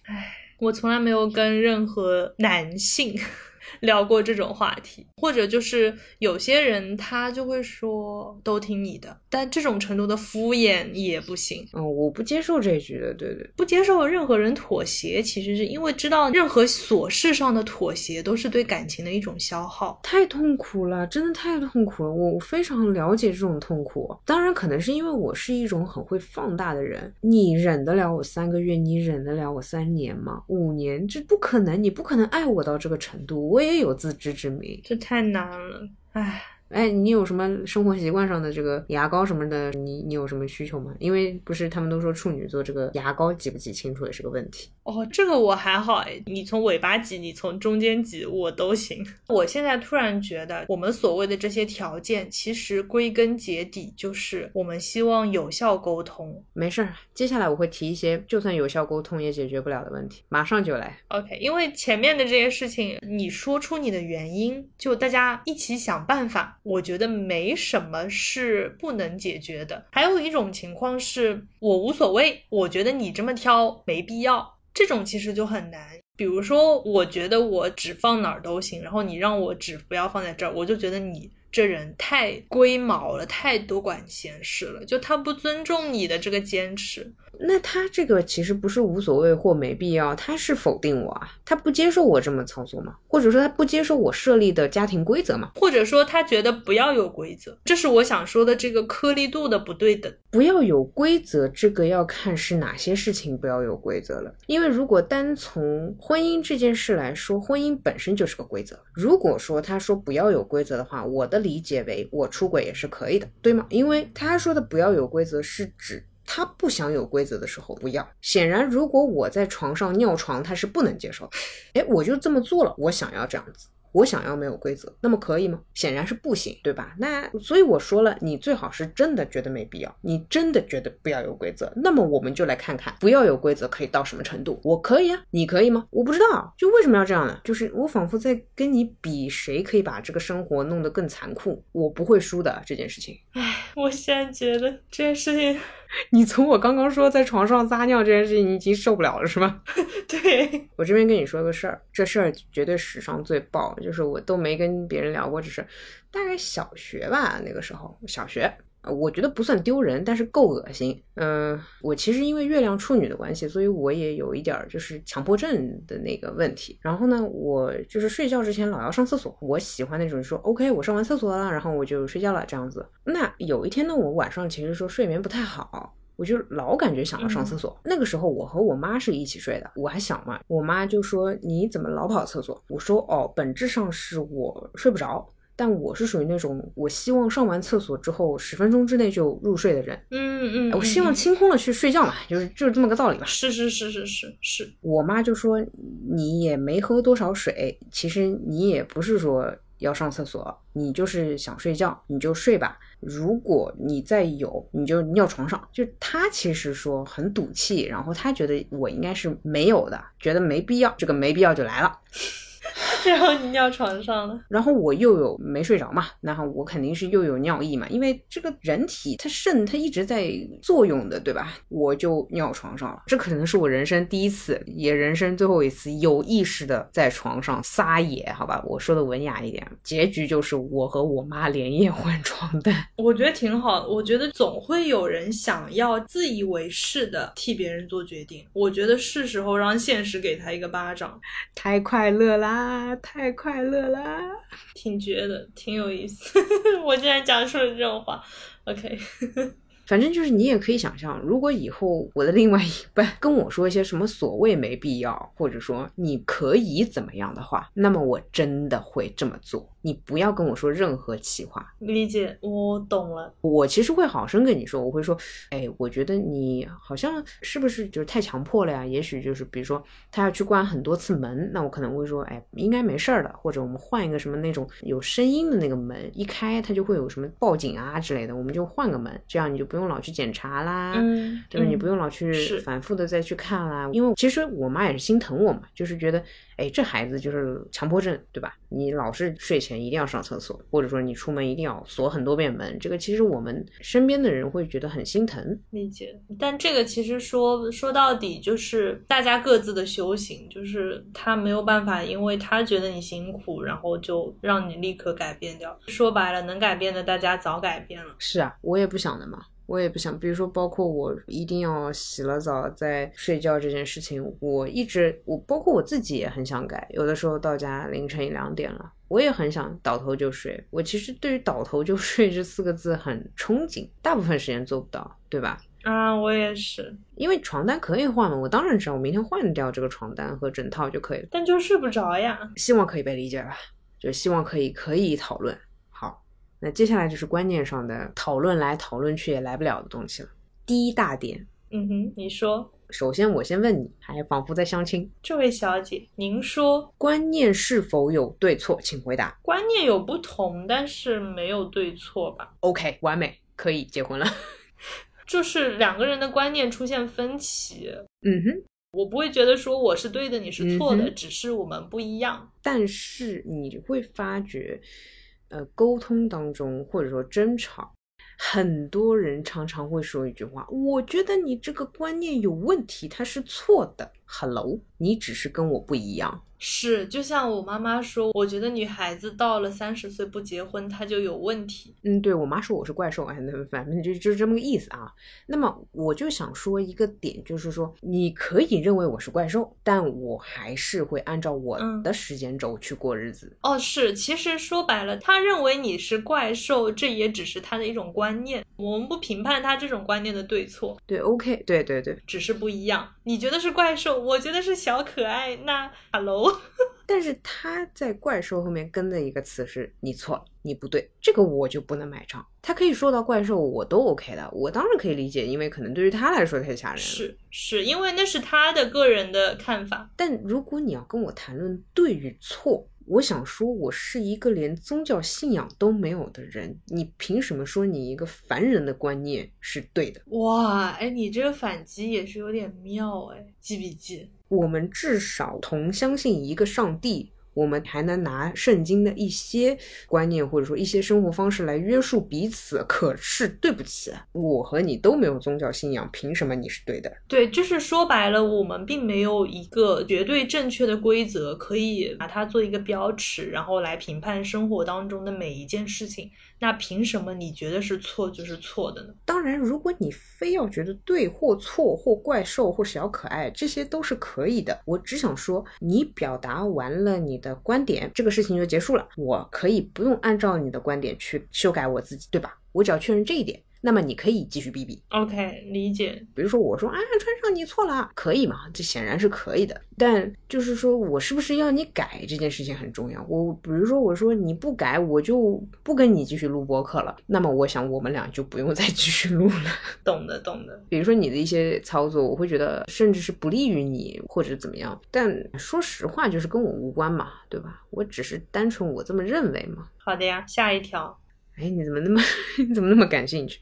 Speaker 2: 唉，我从来没有跟任何男性。聊过这种话题，或者就是有些人他就会说都听你的，但这种程度的敷衍也不行。
Speaker 1: 嗯，我不接受这句的，对对，
Speaker 2: 不接受任何人妥协，其实是因为知道任何琐事上的妥协都是对感情的一种消耗，
Speaker 1: 太痛苦了，真的太痛苦了。我非常了解这种痛苦，当然可能是因为我是一种很会放大的人。你忍得了我三个月，你忍得了我三年吗？五年，这不可能，你不可能爱我到这个程度。我也有自知之明，
Speaker 2: 这太难了，唉。
Speaker 1: 哎，你有什么生活习惯上的这个牙膏什么的？你你有什么需求吗？因为不是他们都说处女座这个牙膏挤不挤清楚也是个问题。
Speaker 2: 哦，这个我还好哎，你从尾巴挤，你从中间挤，我都行。我现在突然觉得，我们所谓的这些条件，其实归根结底就是我们希望有效沟通。
Speaker 1: 没事儿，接下来我会提一些就算有效沟通也解决不了的问题，马上就来。
Speaker 2: OK，因为前面的这些事情，你说出你的原因，就大家一起想办法。我觉得没什么是不能解决的。还有一种情况是我无所谓，我觉得你这么挑没必要，这种其实就很难。比如说，我觉得我纸放哪儿都行，然后你让我纸不要放在这儿，我就觉得你这人太龟毛了，太多管闲事了，就他不尊重你的这个坚持。
Speaker 1: 那他这个其实不是无所谓或没必要，他是否定我啊？他不接受我这么操作吗？或者说他不接受我设立的家庭规则吗？
Speaker 2: 或者说他觉得不要有规则？这是我想说的这个颗粒度的不对等。
Speaker 1: 不要有规则，这个要看是哪些事情不要有规则了。因为如果单从婚姻这件事来说，婚姻本身就是个规则。如果说他说不要有规则的话，我的理解为我出轨也是可以的，对吗？因为他说的不要有规则是指。他不想有规则的时候不要。显然，如果我在床上尿床，他是不能接受的。哎，我就这么做了，我想要这样子。我想要没有规则，那么可以吗？显然是不行，对吧？那所以我说了，你最好是真的觉得没必要，你真的觉得不要有规则，那么我们就来看看不要有规则可以到什么程度。我可以啊，你可以吗？我不知道，就为什么要这样呢？就是我仿佛在跟你比谁可以把这个生活弄得更残酷，我不会输的这件事情。
Speaker 2: 唉，我现在觉得这件事情。
Speaker 1: 你从我刚刚说在床上撒尿这件事情，你已经受不了了是吗？
Speaker 2: 对。
Speaker 1: 我这边跟你说个事儿，这事儿绝对史上最爆，就是我都没跟别人聊过这事，大概小学吧，那个时候小学，我觉得不算丢人，但是够恶心。嗯，我其实因为月亮处女的关系，所以我也有一点就是强迫症的那个问题。然后呢，我就是睡觉之前老要上厕所，我喜欢那种说 OK，我上完厕所了，然后我就睡觉了这样子。那有一天呢，我晚上其实说睡眠不太好。我就老感觉想要上厕所。那个时候我和我妈是一起睡的，我还小嘛。我妈就说：“你怎么老跑厕所？”我说：“哦，本质上是我睡不着，但我是属于那种我希望上完厕所之后十分钟之内就入睡的人。
Speaker 2: 嗯嗯，
Speaker 1: 我希望清空了去睡觉嘛，就是就是这么个道理吧。
Speaker 2: 是是是是是是。
Speaker 1: 我妈就说：“你也没喝多少水，其实你也不是说。”要上厕所，你就是想睡觉，你就睡吧。如果你再有，你就尿床上。就她其实说很赌气，然后她觉得我应该是没有的，觉得没必要，这个没必要就来了。
Speaker 2: 然后你尿床上了，
Speaker 1: 然后我又有没睡着嘛，然后我肯定是又有尿意嘛，因为这个人体它肾它一直在作用的，对吧？我就尿床上了，这可能是我人生第一次，也人生最后一次有意识的在床上撒野，好吧？我说的文雅一点，结局就是我和我妈连夜换床单。
Speaker 2: 我觉得挺好，我觉得总会有人想要自以为是的替别人做决定，我觉得是时候让现实给他一个巴掌，
Speaker 1: 太快乐啦！太快乐啦，
Speaker 2: 挺绝的，挺有意思。我竟然讲出了这种话，OK。
Speaker 1: 反正就是你也可以想象，如果以后我的另外一半跟我说一些什么所谓没必要，或者说你可以怎么样的话，那么我真的会这么做。你不要跟我说任何气话，
Speaker 2: 理解，我懂了。
Speaker 1: 我其实会好生跟你说，我会说，哎，我觉得你好像是不是就是太强迫了呀？也许就是比如说他要去关很多次门，那我可能会说，哎，应该没事儿的，或者我们换一个什么那种有声音的那个门，一开它就会有什么报警啊之类的，我们就换个门，这样你就不用老去检查啦，对吧？你不用老去反复的再去看啦。因为其实我妈也是心疼我嘛，就是觉得。哎，这孩子就是强迫症，对吧？你老是睡前一定要上厕所，或者说你出门一定要锁很多遍门，这个其实我们身边的人会觉得很心疼。
Speaker 2: 理解，但这个其实说说到底就是大家各自的修行，就是他没有办法，因为他觉得你辛苦，然后就让你立刻改变掉。说白了，能改变的大家早改变了。
Speaker 1: 是啊，我也不想的嘛。我也不想，比如说，包括我一定要洗了澡再睡觉这件事情，我一直我包括我自己也很想改。有的时候到家凌晨一两点了，我也很想倒头就睡。我其实对于倒头就睡 这四个字很憧憬，大部分时间做不到，对吧？
Speaker 2: 啊，我也是，
Speaker 1: 因为床单可以换嘛，我当然知道，我明天换掉这个床单和枕套就可以了。
Speaker 2: 但就睡不着呀。
Speaker 1: 希望可以被理解吧，就希望可以可以讨论。那接下来就是观念上的讨论，来讨论去也来不了的东西了。第一大点，
Speaker 2: 嗯哼，你说。
Speaker 1: 首先，我先问你，还仿佛在相亲。
Speaker 2: 这位小姐，您说
Speaker 1: 观念是否有对错？请回答。
Speaker 2: 观念有不同，但是没有对错吧
Speaker 1: ？OK，完美，可以结婚了。
Speaker 2: 就是两个人的观念出现分歧。
Speaker 1: 嗯哼，
Speaker 2: 我不会觉得说我是对的，你是错的，只是我们不一样。
Speaker 1: 但是你会发觉。呃，沟通当中或者说争吵，很多人常常会说一句话：“我觉得你这个观念有问题，它是错的。” Hello，你只是跟我不一样。
Speaker 2: 是，就像我妈妈说，我觉得女孩子到了三十岁不结婚，她就有问题。
Speaker 1: 嗯，对我妈说我是怪兽，哎，那反正就就是这么个意思啊。那么我就想说一个点，就是说你可以认为我是怪兽，但我还是会按照我的时间轴去过日子。
Speaker 2: 哦，是，其实说白了，他认为你是怪兽，这也只是他的一种观念，我们不评判他这种观念的对错。
Speaker 1: 对，OK，对对对，
Speaker 2: 只是不一样。你觉得是怪兽？我觉得是小可爱。那 Hello，
Speaker 1: 但是他在怪兽后面跟的一个词是“你错了，你不对”，这个我就不能买账。他可以说到怪兽，我都 OK 的，我当然可以理解，因为可能对于他来说太吓人了。
Speaker 2: 是是，因为那是他的个人的看法。
Speaker 1: 但如果你要跟我谈论对与错，我想说，我是一个连宗教信仰都没有的人，你凭什么说你一个凡人的观念是对的？
Speaker 2: 哇，哎，你这个反击也是有点妙哎，记笔记。
Speaker 1: 我们至少同相信一个上帝。我们还能拿圣经的一些观念或者说一些生活方式来约束彼此，可是对不起，我和你都没有宗教信仰，凭什么你是对的？
Speaker 2: 对，就是说白了，我们并没有一个绝对正确的规则，可以把它做一个标尺，然后来评判生活当中的每一件事情。那凭什么你觉得是错就是错的呢？
Speaker 1: 当然，如果你非要觉得对或错或怪兽或小可爱，这些都是可以的。我只想说，你表达完了你的观点，这个事情就结束了。我可以不用按照你的观点去修改我自己，对吧？我只要确认这一点。那么你可以继续逼逼
Speaker 2: ，OK，理解。
Speaker 1: 比如说我说啊，川上你错了，可以吗？这显然是可以的。但就是说我是不是要你改这件事情很重要。我比如说我说你不改，我就不跟你继续录播客了。那么我想我们俩就不用再继续录了。
Speaker 2: 懂的，懂的。
Speaker 1: 比如说你的一些操作，我会觉得甚至是不利于你或者怎么样。但说实话，就是跟我无关嘛，对吧？我只是单纯我这么认为嘛。
Speaker 2: 好的呀，下一条。
Speaker 1: 哎，你怎么那么 你怎么那么感兴趣？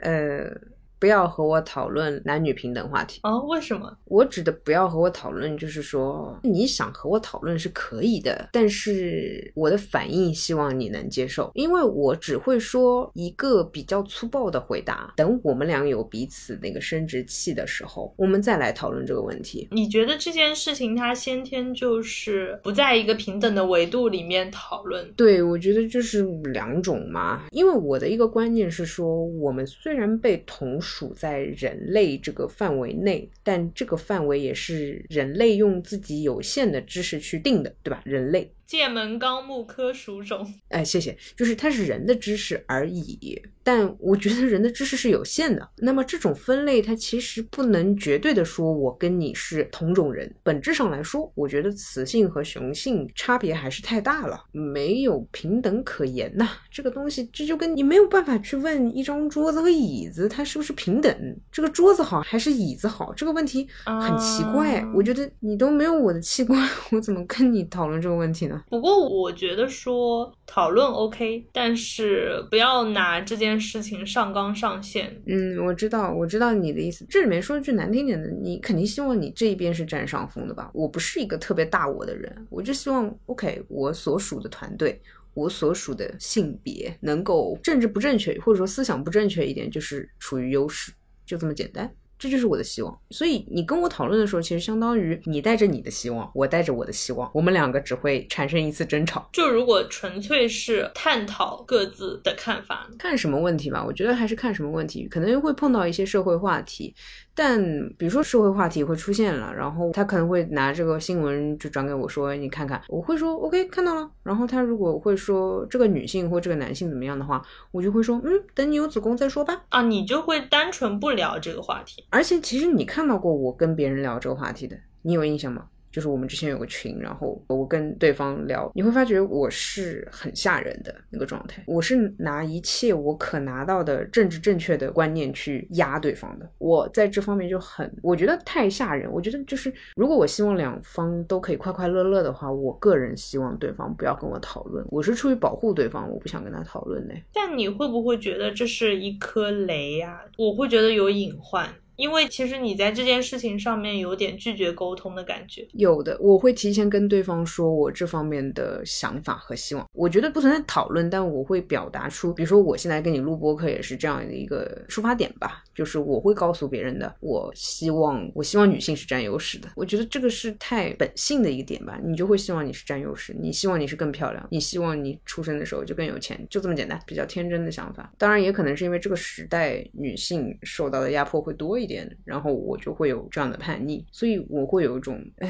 Speaker 1: 呃。不要和我讨论男女平等话题
Speaker 2: 啊？为什么？
Speaker 1: 我指的不要和我讨论，就是说你想和我讨论是可以的，但是我的反应希望你能接受，因为我只会说一个比较粗暴的回答。等我们俩有彼此那个生殖器的时候，我们再来讨论这个问题。
Speaker 2: 你觉得这件事情它先天就是不在一个平等的维度里面讨论？
Speaker 1: 对，我觉得就是两种嘛。因为我的一个观念是说，我们虽然被同。处在人类这个范围内，但这个范围也是人类用自己有限的知识去定的，对吧？人类。
Speaker 2: 界门纲目科属种，
Speaker 1: 哎，谢谢，就是它是人的知识而已。但我觉得人的知识是有限的，那么这种分类它其实不能绝对的说我跟你是同种人。本质上来说，我觉得雌性和雄性差别还是太大了，没有平等可言呐。这个东西，这就跟你没有办法去问一张桌子和椅子它是不是平等，这个桌子好还是椅子好，这个问题很奇怪。我觉得你都没有我的器官，我怎么跟你讨论这个问题呢？呢？
Speaker 2: 不过我觉得说讨论 OK，但是不要拿这件事情上纲上线。
Speaker 1: 嗯，我知道，我知道你的意思。这里面说句难听点的，你肯定希望你这一边是占上风的吧？我不是一个特别大我的人，我就希望 OK，我所属的团队。我所属的性别能够政治不正确，或者说思想不正确一点，就是处于优势，就这么简单。这就是我的希望。所以你跟我讨论的时候，其实相当于你带着你的希望，我带着我的希望，我们两个只会产生一次争吵。
Speaker 2: 就如果纯粹是探讨各自的看法，
Speaker 1: 看什么问题吧？我觉得还是看什么问题，可能会碰到一些社会话题。但比如说社会话题会出现了，然后他可能会拿这个新闻就转给我说，你看看，我会说 OK 看到了。然后他如果会说这个女性或这个男性怎么样的话，我就会说嗯，等你有子宫再说吧。
Speaker 2: 啊，你就会单纯不聊这个话题。
Speaker 1: 而且其实你看到过我跟别人聊这个话题的，你有印象吗？就是我们之前有个群，然后我跟对方聊，你会发觉我是很吓人的那个状态。我是拿一切我可拿到的政治正确的观念去压对方的。我在这方面就很，我觉得太吓人。我觉得就是，如果我希望两方都可以快快乐乐的话，我个人希望对方不要跟我讨论。我是出于保护对方，我不想跟他讨论的。
Speaker 2: 但你会不会觉得这是一颗雷呀？我会觉得有隐患。因为其实你在这件事情上面有点拒绝沟通的感觉，
Speaker 1: 有的我会提前跟对方说我这方面的想法和希望，我觉得不存在讨论，但我会表达出，比如说我现在跟你录播客也是这样的一个出发点吧，就是我会告诉别人的，我希望我希望女性是占优势的，我觉得这个是太本性的一个点吧，你就会希望你是占优势，你希望你是更漂亮，你希望你出生的时候就更有钱，就这么简单，比较天真的想法，当然也可能是因为这个时代女性受到的压迫会多一。点，然后我就会有这样的叛逆，所以我会有一种，呃，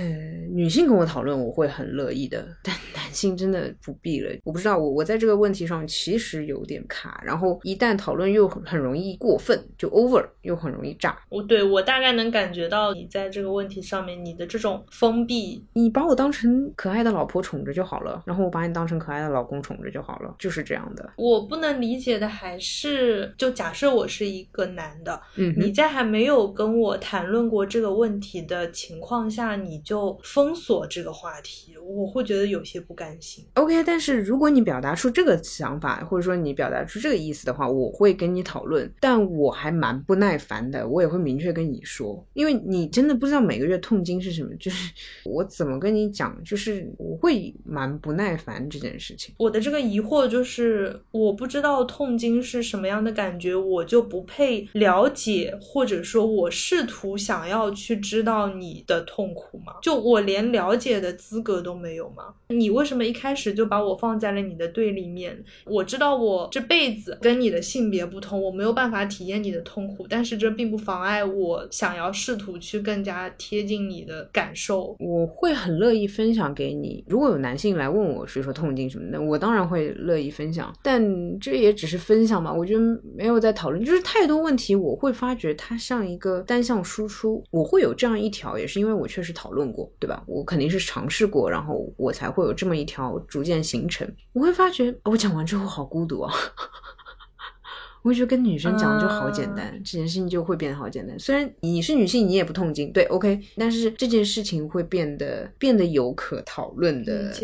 Speaker 1: 女性跟我讨论，我会很乐意的，但 男性真的不必了。我不知道，我我在这个问题上其实有点卡，然后一旦讨论又很容易过分，就 over，又很容易炸。
Speaker 2: 我对我大概能感觉到你在这个问题上面你的这种封闭，
Speaker 1: 你把我当成可爱的老婆宠着就好了，然后我把你当成可爱的老公宠着就好了，就是这样的。
Speaker 2: 我不能理解的还是，就假设我是一个男的，
Speaker 1: 嗯，
Speaker 2: 你在还没有跟我谈论过这个问题的情况下，你就封锁这个话题，我会觉得有些不甘心。
Speaker 1: OK，但是如果你表达出这个想法，或者说你表达出这个意思的话，我会跟你讨论。但我还蛮不耐烦的，我也会明确跟你说，因为你真的不知道每个月痛经是什么，就是我怎么跟你讲，就是我会蛮不耐烦这件事情。
Speaker 2: 我的这个疑惑就是，我不知道痛经是什么样的感觉，我就不配了解，或者说说我试图想要去知道你的痛苦吗？就我连了解的资格都没有吗？你为什么一开始就把我放在了你的对立面？我知道我这辈子跟你的性别不同，我没有办法体验你的痛苦，但是这并不妨碍我想要试图去更加贴近你的感受。
Speaker 1: 我会很乐意分享给你。如果有男性来问我，是说痛经什么的，我当然会乐意分享。但这也只是分享嘛，我觉得没有在讨论，就是太多问题，我会发觉它像一个单向输出。我会有这样一条，也是因为我确实讨论过，对吧？我肯定是尝试过，然后我才会有这么一条逐渐形成。我会发觉，我讲完之后好孤独啊。我觉得跟女生讲就好简单，这件事情就会变得好简单。虽然你是女性，你也不痛经，对，OK，但是这件事情会变得变得有可讨论的。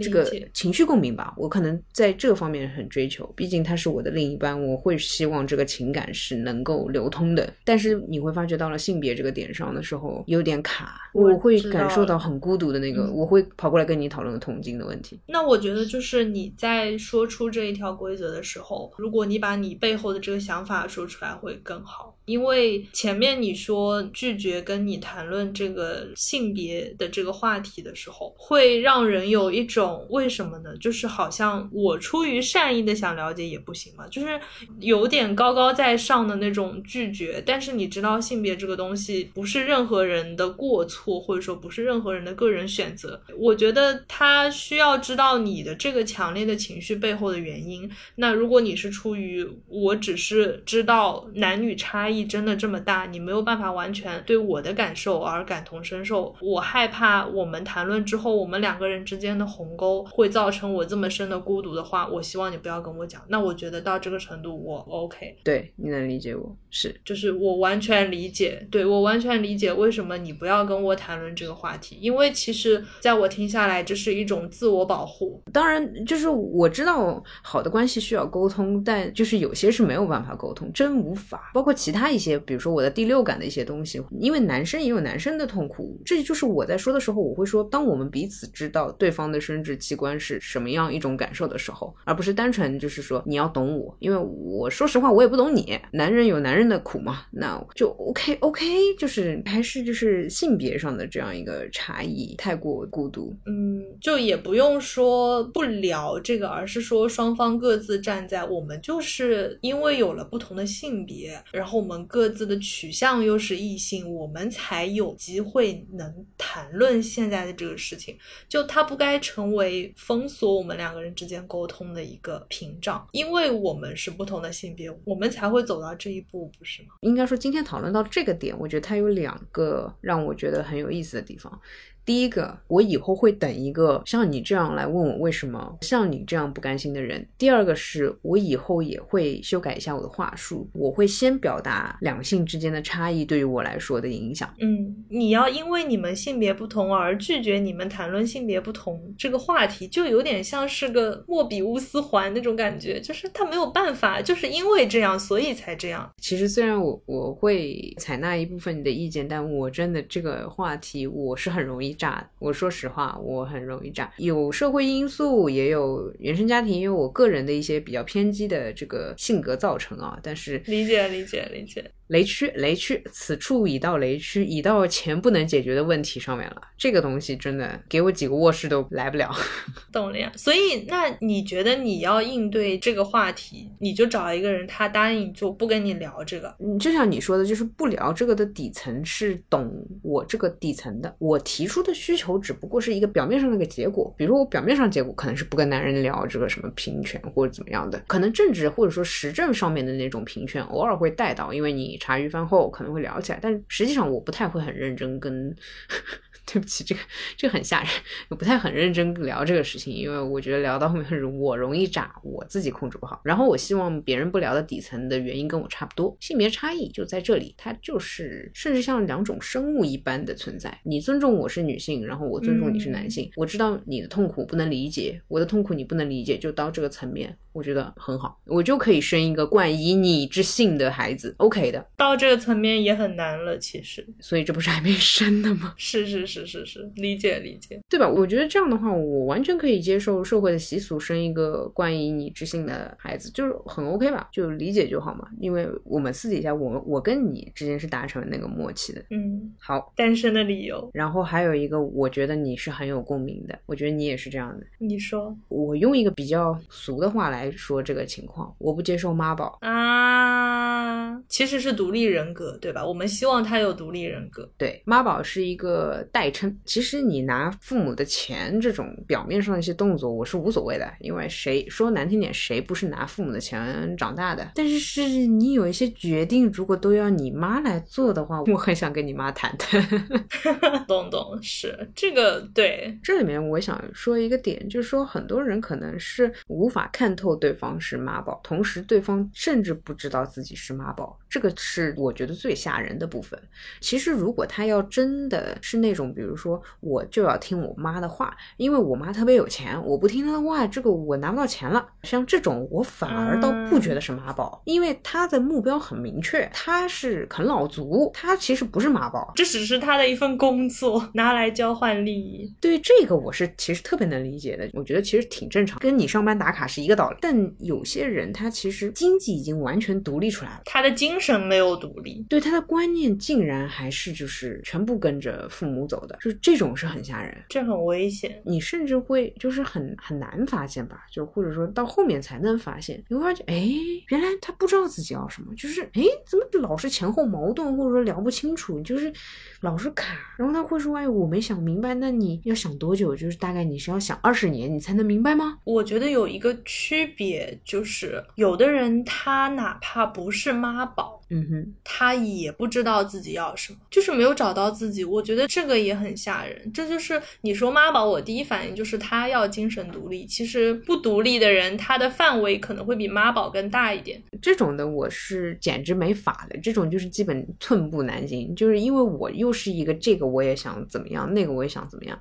Speaker 1: 这个情绪共鸣吧，我可能在这个方面很追求，毕竟他是我的另一半，我会希望这个情感是能够流通的。但是你会发觉到了性别这个点上的时候有点卡，我会感受到很孤独的那个，我会跑过来跟你讨论痛经的问题。
Speaker 2: 那我觉得就是你在说出这一条规则的时候，如果你把你背后的这个想法说出来会更好，因为前面你说拒绝跟你谈论这个性别的这个话题的时候，会让人有一种。为什么呢？就是好像我出于善意的想了解也不行嘛，就是有点高高在上的那种拒绝。但是你知道，性别这个东西不是任何人的过错，或者说不是任何人的个人选择。我觉得他需要知道你的这个强烈的情绪背后的原因。那如果你是出于我只是知道男女差异真的这么大，你没有办法完全对我的感受而感同身受，我害怕我们谈论之后，我们两个人之间的红。鸿沟会造成我这么深的孤独的话，我希望你不要跟我讲。那我觉得到这个程度我 OK，
Speaker 1: 对你能理解我是，
Speaker 2: 就是我完全理解，对我完全理解为什么你不要跟我谈论这个话题，因为其实在我听下来，这是一种自我保护。
Speaker 1: 当然，就是我知道好的关系需要沟通，但就是有些是没有办法沟通，真无法。包括其他一些，比如说我的第六感的一些东西，因为男生也有男生的痛苦，这就是我在说的时候，我会说，当我们彼此知道对方的生殖器官是什么样一种感受的时候，而不是单纯就是说你要懂我，因为我说实话我也不懂你。男人有男人的苦嘛，那就 OK OK，就是还是就是性别上的这样一个差异太过孤独。
Speaker 2: 嗯，就也不用说不聊这个，而是说双方各自站在我们就是因为有了不同的性别，然后我们各自的取向又是异性，我们才有机会能谈论现在的这个事情。就它不该成为封锁我们两个人之间沟通的一个屏障，因为我们是不同的性别，我们才会走到这一步，不是吗？
Speaker 1: 应该说，今天讨论到这个点，我觉得它有两个让我觉得很有意思的地方。第一个，我以后会等一个像你这样来问我为什么像你这样不甘心的人。第二个是我以后也会修改一下我的话术，我会先表达两性之间的差异对于我来说的影响。
Speaker 2: 嗯，你要因为你们性别不同而拒绝你们谈论性别不同这个话题，就有点像是个莫比乌斯环那种感觉，就是他没有办法，就是因为这样所以才这样。
Speaker 1: 其实虽然我我会采纳一部分你的意见，但我真的这个话题我是很容易。炸！我说实话，我很容易炸，有社会因素，也有原生家庭，也有我个人的一些比较偏激的这个性格造成啊。但是
Speaker 2: 理解理解理解。
Speaker 1: 雷区，雷区，此处已到雷区，已到钱不能解决的问题上面了。这个东西真的给我几个卧室都来不了。
Speaker 2: 懂了呀。所以，那你觉得你要应对这个话题，你就找一个人，他答应就不跟你聊这个。
Speaker 1: 嗯，就像你说的，就是不聊这个的底层是懂我这个底层的。我提出的需求只不过是一个表面上的一个结果。比如我表面上结果可能是不跟男人聊这个什么平权或者怎么样的，可能政治或者说时政上面的那种平权偶尔会带到，因为你。茶余饭后可能会聊起来，但实际上我不太会很认真跟。对不起，这个这个很吓人，我不太很认真聊这个事情，因为我觉得聊到后面我容易炸，我自己控制不好。然后我希望别人不聊的底层的原因跟我差不多，性别差异就在这里，它就是甚至像两种生物一般的存在。你尊重我是女性，然后我尊重你是男性，我知道你的痛苦不能理解，我的痛苦你不能理解，就到这个层面，我觉得很好，我就可以生一个冠以你之姓的孩子，OK 的。
Speaker 2: 到这个层面也很难了，其实，
Speaker 1: 所以这不是还没生的吗？
Speaker 2: 是是是。是是是，理解理解，
Speaker 1: 对吧？我觉得这样的话，我完全可以接受社会的习俗，生一个关于你之姓的孩子，就是很 OK 吧？就理解就好嘛。因为我们私底下，我我跟你之间是达成了那个默契的。
Speaker 2: 嗯，
Speaker 1: 好，
Speaker 2: 单身的理由。
Speaker 1: 然后还有一个，我觉得你是很有共鸣的，我觉得你也是这样的。
Speaker 2: 你说，
Speaker 1: 我用一个比较俗的话来说这个情况，我不接受妈宝
Speaker 2: 啊，其实是独立人格，对吧？我们希望他有独立人格。
Speaker 1: 对，妈宝是一个代。代称，其实你拿父母的钱这种表面上的一些动作，我是无所谓的，因为谁说难听点，谁不是拿父母的钱长大的？但是是你有一些决定，如果都要你妈来做的话，我很想跟你妈谈谈。
Speaker 2: 懂懂，是这个对。
Speaker 1: 这里面我想说一个点，就是说很多人可能是无法看透对方是妈宝，同时对方甚至不知道自己是妈宝，这个是我觉得最吓人的部分。其实如果他要真的是那种。比如说，我就要听我妈的话，因为我妈特别有钱，我不听她的话，这个我拿不到钱了。像这种，我反而倒不觉得是妈宝，因为他的目标很明确，他是啃老族，他其实不是妈宝，
Speaker 2: 这只是他的一份工作，拿来交换利益。
Speaker 1: 对这个，我是其实特别能理解的，我觉得其实挺正常，跟你上班打卡是一个道理。但有些人，他其实经济已经完全独立出来了，
Speaker 2: 他的精神没有独立，
Speaker 1: 对他的观念竟然还是就是全部跟着父母走。就这种是很吓人，
Speaker 2: 这很危险。
Speaker 1: 你甚至会就是很很难发现吧，就或者说到后面才能发现。你会发现，哎，原来他不知道自己要什么，就是哎，怎么老是前后矛盾，或者说聊不清楚，就是老是卡。然后他会说，哎，我没想明白。那你要想多久？就是大概你是要想二十年，你才能明白吗？
Speaker 2: 我觉得有一个区别，就是有的人他哪怕不是妈宝。
Speaker 1: 嗯哼，
Speaker 2: 他也不知道自己要什么，就是没有找到自己。我觉得这个也很吓人。这就是你说妈宝，我第一反应就是他要精神独立。其实不独立的人，他的范围可能会比妈宝更大一点。
Speaker 1: 这种的我是简直没法的，这种就是基本寸步难行，就是因为我又是一个这个我也想怎么样，那个我也想怎么样。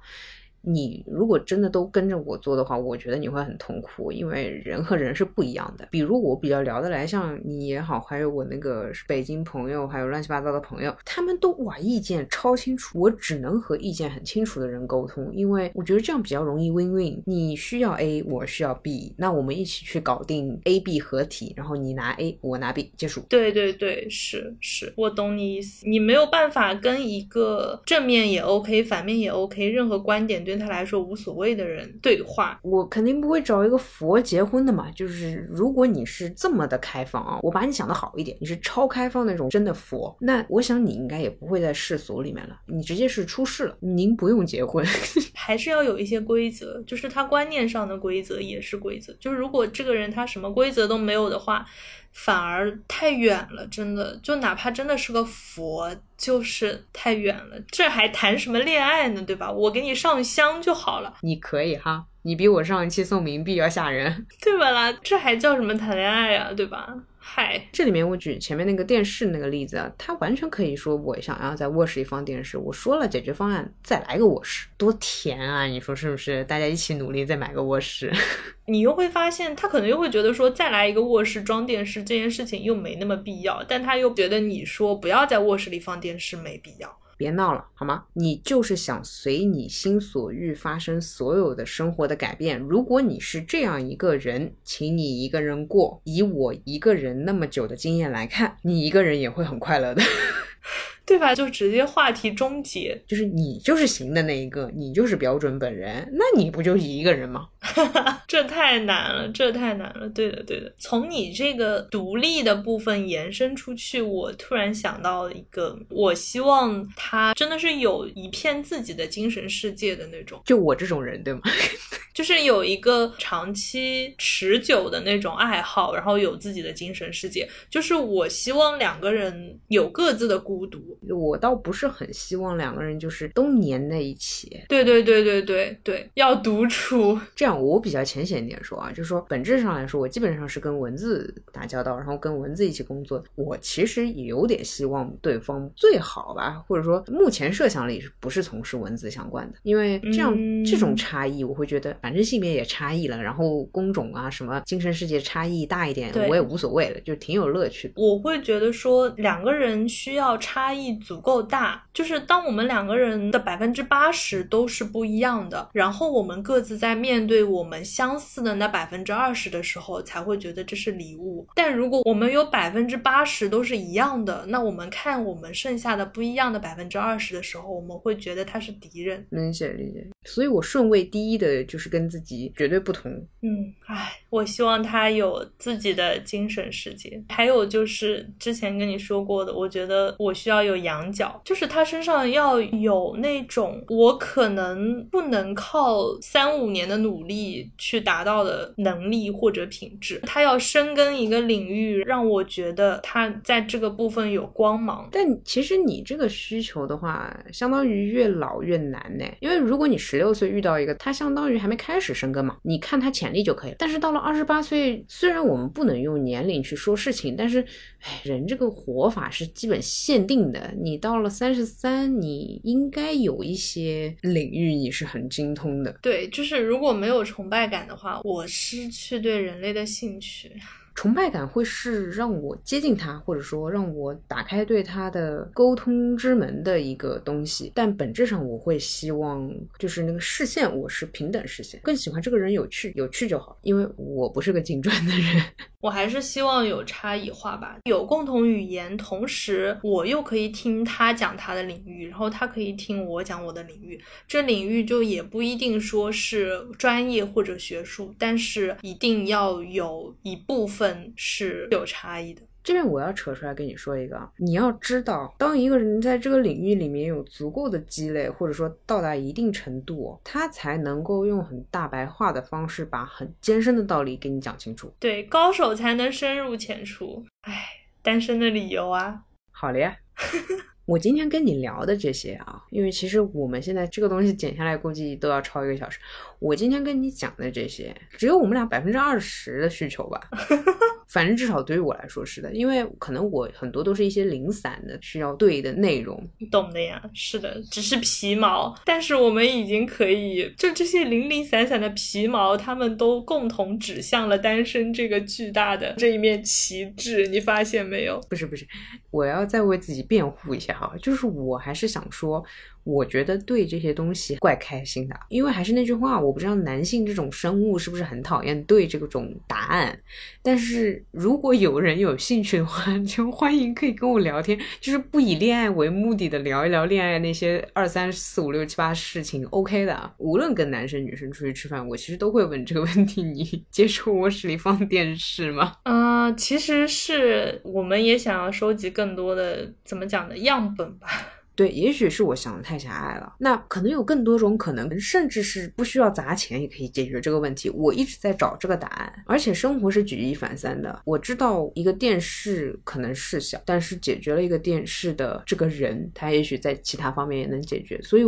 Speaker 1: 你如果真的都跟着我做的话，我觉得你会很痛苦，因为人和人是不一样的。比如我比较聊得来，像你也好，还有我那个北京朋友，还有乱七八糟的朋友，他们都哇意见超清楚，我只能和意见很清楚的人沟通，因为我觉得这样比较容易 win win。你需要 A，我需要 B，那我们一起去搞定 A B 合体，然后你拿 A，我拿 B，结束。
Speaker 2: 对对对，是是，我懂你意思。你没有办法跟一个正面也 OK，反面也 OK，任何观点对他来说无所谓的人对话，
Speaker 1: 我肯定不会找一个佛结婚的嘛。就是如果你是这么的开放啊，我把你想的好一点，你是超开放那种真的佛，那我想你应该也不会在世俗里面了，你直接是出世了。您不用结婚，
Speaker 2: 还是要有一些规则，就是他观念上的规则也是规则。就是如果这个人他什么规则都没有的话。反而太远了，真的，就哪怕真的是个佛，就是太远了。这还谈什么恋爱呢？对吧？我给你上香就好了。
Speaker 1: 你可以哈，你比我上一期送冥币要吓人，
Speaker 2: 对吧啦？这还叫什么谈恋爱呀？对吧？嗨，
Speaker 1: 这里面我举前面那个电视那个例子啊，他完全可以说我想要在卧室里放电视，我说了解决方案，再来个卧室，多甜啊！你说是不是？大家一起努力再买个卧室，
Speaker 2: 你又会发现他可能又会觉得说再来一个卧室装电视这件事情又没那么必要，但他又觉得你说不要在卧室里放电视没必要。
Speaker 1: 别闹了，好吗？你就是想随你心所欲发生所有的生活的改变。如果你是这样一个人，请你一个人过。以我一个人那么久的经验来看，你一个人也会很快乐的。
Speaker 2: 对吧？就直接话题终结，
Speaker 1: 就是你就是行的那一个，你就是标准本人，那你不就一个人吗？
Speaker 2: 这太难了，这太难了。对的，对的。从你这个独立的部分延伸出去，我突然想到一个，我希望他真的是有一片自己的精神世界的那种，
Speaker 1: 就我这种人，对吗？
Speaker 2: 就是有一个长期持久的那种爱好，然后有自己的精神世界。就是我希望两个人有各自的孤独。
Speaker 1: 我倒不是很希望两个人就是都粘在一起。
Speaker 2: 对对对对对对，要独处。
Speaker 1: 这样我比较浅显一点说啊，就是说本质上来说，我基本上是跟文字打交道，然后跟文字一起工作。我其实也有点希望对方最好吧，或者说目前设想里不是从事文字相关的，因为这样这种差异，我会觉得反正性别也差异了，然后工种啊什么精神世界差异大一点，我也无所谓了，就挺有乐趣的。
Speaker 2: 我会觉得说两个人需要差异。足够大，就是当我们两个人的百分之八十都是不一样的，然后我们各自在面对我们相似的那百分之二十的时候，才会觉得这是礼物。但如果我们有百分之八十都是一样的，那我们看我们剩下的不一样的百分之二十的时候，我们会觉得他是敌人。
Speaker 1: 理解理解。所以我顺位第一的就是跟自己绝对不同。
Speaker 2: 嗯，唉，我希望他有自己的精神世界。还有就是之前跟你说过的，我觉得我需要有。羊角就是他身上要有那种我可能不能靠三五年的努力去达到的能力或者品质，他要深耕一个领域，让我觉得他在这个部分有光芒。
Speaker 1: 但其实你这个需求的话，相当于越老越难呢，因为如果你十六岁遇到一个，他相当于还没开始深耕嘛，你看他潜力就可以了。但是到了二十八岁，虽然我们不能用年龄去说事情，但是，哎，人这个活法是基本限定的。你到了三十三，你应该有一些领域你是很精通的。
Speaker 2: 对，就是如果没有崇拜感的话，我失去对人类的兴趣。
Speaker 1: 崇拜感会是让我接近他，或者说让我打开对他的沟通之门的一个东西。但本质上，我会希望就是那个视线，我是平等视线，更喜欢这个人有趣，有趣就好，因为我不是个金砖的人。
Speaker 2: 我还是希望有差异化吧，有共同语言，同时我又可以听他讲他的领域，然后他可以听我讲我的领域。这领域就也不一定说是专业或者学术，但是一定要有一部分是有差异的。
Speaker 1: 这边我要扯出来跟你说一个啊，你要知道，当一个人在这个领域里面有足够的积累，或者说到达一定程度，他才能够用很大白话的方式把很艰深的道理给你讲清楚。
Speaker 2: 对，高手才能深入浅出。唉。单身的理由啊。
Speaker 1: 好了呀。我今天跟你聊的这些啊，因为其实我们现在这个东西剪下来估计都要超一个小时。我今天跟你讲的这些，只有我们俩百分之二十的需求吧。反正至少对于我来说是的，因为可能我很多都是一些零散的需要对的内容。
Speaker 2: 你懂的呀，是的，只是皮毛，但是我们已经可以，就这些零零散散的皮毛，他们都共同指向了单身这个巨大的这一面旗帜。你发现没有？
Speaker 1: 不是不是，我要再为自己辩护一下哈，就是我还是想说。我觉得对这些东西怪开心的，因为还是那句话，我不知道男性这种生物是不是很讨厌对这种答案。但是如果有人有兴趣的话，就欢迎可以跟我聊天，就是不以恋爱为目的的聊一聊恋爱那些二三四五六七八事情，OK 的。无论跟男生女生出去吃饭，我其实都会问这个问题：你接受卧室里放电视吗？
Speaker 2: 嗯，其实是我们也想要收集更多的怎么讲的样本吧。
Speaker 1: 对，也许是我想的太狭隘了。那可能有更多种可能，甚至是不需要砸钱也可以解决这个问题。我一直在找这个答案，而且生活是举一反三的。我知道一个电视可能是小，但是解决了一个电视的这个人，他也许在其他方面也能解决。所以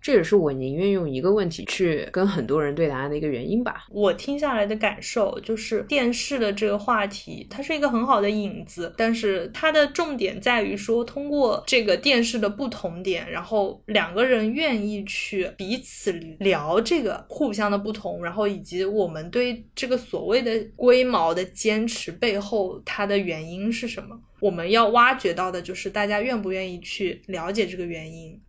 Speaker 1: 这也是我宁愿用一个问题去跟很多人对答案的一个原因吧。
Speaker 2: 我听下来的感受就是，电视的这个话题，它是一个很好的引子，但是它的重点在于说，通过这个电视的不同。同点，然后两个人愿意去彼此聊这个互相的不同，然后以及我们对这个所谓的龟毛的坚持背后它的原因是什么？我们要挖掘到的就是大家愿不愿意去了解这个原因。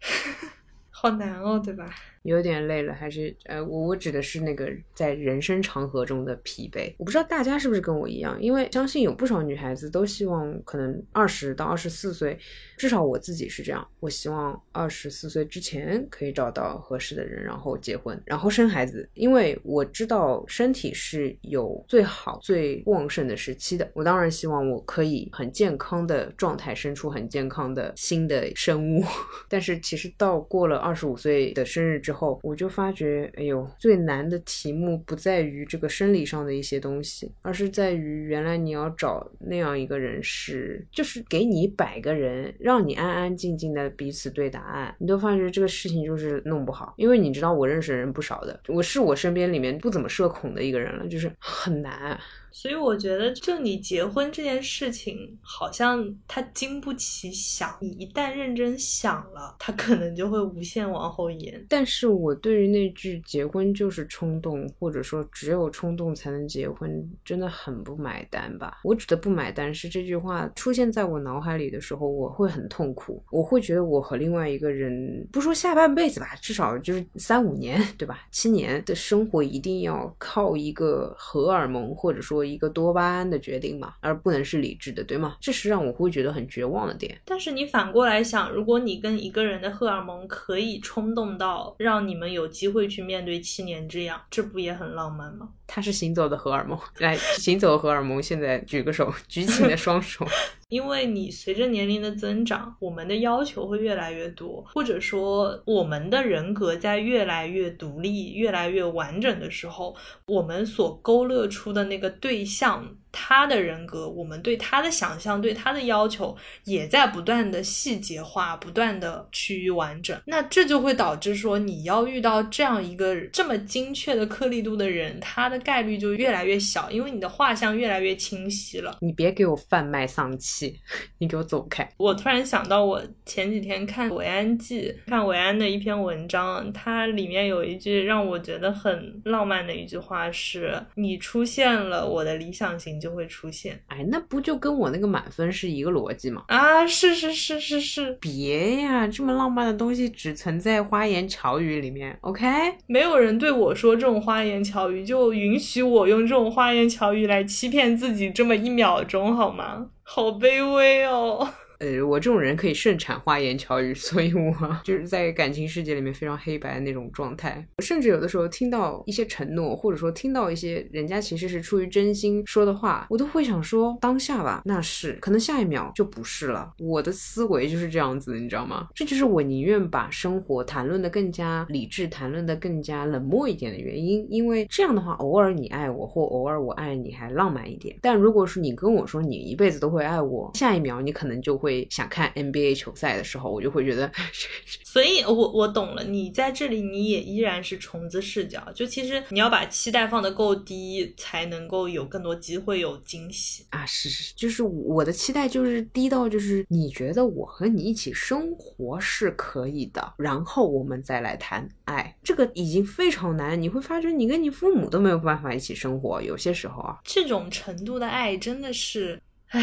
Speaker 2: 好难哦，对吧？
Speaker 1: 有点累了，还是呃，我我指的是那个在人生长河中的疲惫。我不知道大家是不是跟我一样，因为相信有不少女孩子都希望可能二十到二十四岁，至少我自己是这样，我希望二十四岁之前可以找到合适的人，然后结婚，然后生孩子。因为我知道身体是有最好最旺盛的时期的，我当然希望我可以很健康的状态生出很健康的新的生物。但是其实到过了二十五岁的生日之后，我就发觉，哎呦，最难的题目不在于这个生理上的一些东西，而是在于原来你要找那样一个人是，就是给你一百个人，让你安安静静的彼此对答案，你都发觉这个事情就是弄不好，因为你知道我认识的人不少的，我是我身边里面不怎么社恐的一个人了，就是很难。
Speaker 2: 所以我觉得，就你结婚这件事情，好像它经不起想。你一旦认真想了，它可能就会无限往后延。
Speaker 1: 但是我对于那句“结婚就是冲动”或者说“只有冲动才能结婚”，真的很不买单吧？我指的不买单是这句话出现在我脑海里的时候，我会很痛苦。我会觉得我和另外一个人，不说下半辈子吧，至少就是三五年，对吧？七年的生活一定要靠一个荷尔蒙，或者说。一个多巴胺的决定嘛，而不能是理智的，对吗？这是让我会觉得很绝望的点。
Speaker 2: 但是你反过来想，如果你跟一个人的荷尔蒙可以冲动到让你们有机会去面对七年之痒，这不也很浪漫吗？
Speaker 1: 他是行走的荷尔蒙，来，行走的荷尔蒙，现在举个手，举起你的双手。
Speaker 2: 因为你随着年龄的增长，我们的要求会越来越多，或者说我们的人格在越来越独立、越来越完整的时候，我们所勾勒出的那个对象。他的人格，我们对他的想象，对他的要求，也在不断的细节化，不断的趋于完整。那这就会导致说，你要遇到这样一个这么精确的颗粒度的人，他的概率就越来越小，因为你的画像越来越清晰了。
Speaker 1: 你别给我贩卖丧气，你给我走开。
Speaker 2: 我突然想到，我前几天看韦安记，看韦安的一篇文章，它里面有一句让我觉得很浪漫的一句话是：“你出现了，我的理想型。”就会出现，
Speaker 1: 哎，那不就跟我那个满分是一个逻辑吗？
Speaker 2: 啊，是是是是是，
Speaker 1: 别呀，这么浪漫的东西只存在花言巧语里面，OK？
Speaker 2: 没有人对我说这种花言巧语，就允许我用这种花言巧语来欺骗自己这么一秒钟，好吗？好卑微哦。
Speaker 1: 呃，我这种人可以盛产花言巧语，所以我就是在感情世界里面非常黑白的那种状态。甚至有的时候听到一些承诺，或者说听到一些人家其实是出于真心说的话，我都会想说当下吧，那是可能下一秒就不是了。我的思维就是这样子，你知道吗？这就是我宁愿把生活谈论的更加理智，谈论的更加冷漠一点的原因。因为这样的话，偶尔你爱我，或偶尔我爱你，还浪漫一点。但如果是你跟我说你一辈子都会爱我，下一秒你可能就会想看 NBA 球赛的时候，我就会觉得，
Speaker 2: 所以我我懂了，你在这里你也依然是虫子视角，就其实你要把期待放得够低，才能够有更多机会有惊喜
Speaker 1: 啊！是是，就是我的期待就是低到就是你觉得我和你一起生活是可以的，然后我们再来谈爱，这个已经非常难。你会发觉你跟你父母都没有办法一起生活，有些时候啊，
Speaker 2: 这种程度的爱真的是，唉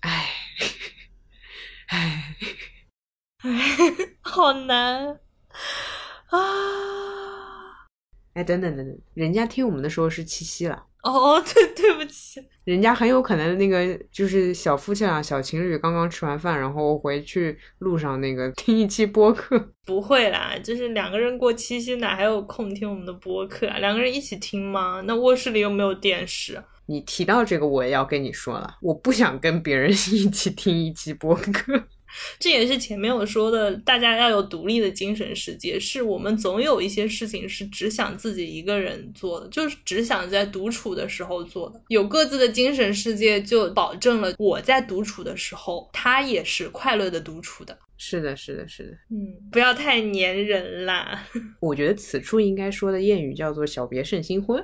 Speaker 1: 唉唉。
Speaker 2: 唉，好难啊！
Speaker 1: 哎，等等等等，人家听我们的时候是七夕了。
Speaker 2: 哦，对，对不起，
Speaker 1: 人家很有可能那个就是小夫妻俩，小情侣刚刚吃完饭，然后回去路上那个听一期播客。
Speaker 2: 不会啦，就是两个人过七夕哪还有空听我们的播客啊？两个人一起听吗？那卧室里又没有电视。
Speaker 1: 你提到这个，我也要跟你说了，我不想跟别人 一起听一期播客。
Speaker 2: 这也是前面我说的，大家要有独立的精神世界。是我们总有一些事情是只想自己一个人做的，就是只想在独处的时候做的。有各自的精神世界，就保证了我在独处的时候，他也是快乐的独处的。
Speaker 1: 是的，是的，是的。
Speaker 2: 嗯，不要太粘人啦。
Speaker 1: 我觉得此处应该说的谚语叫做“小别胜新婚”。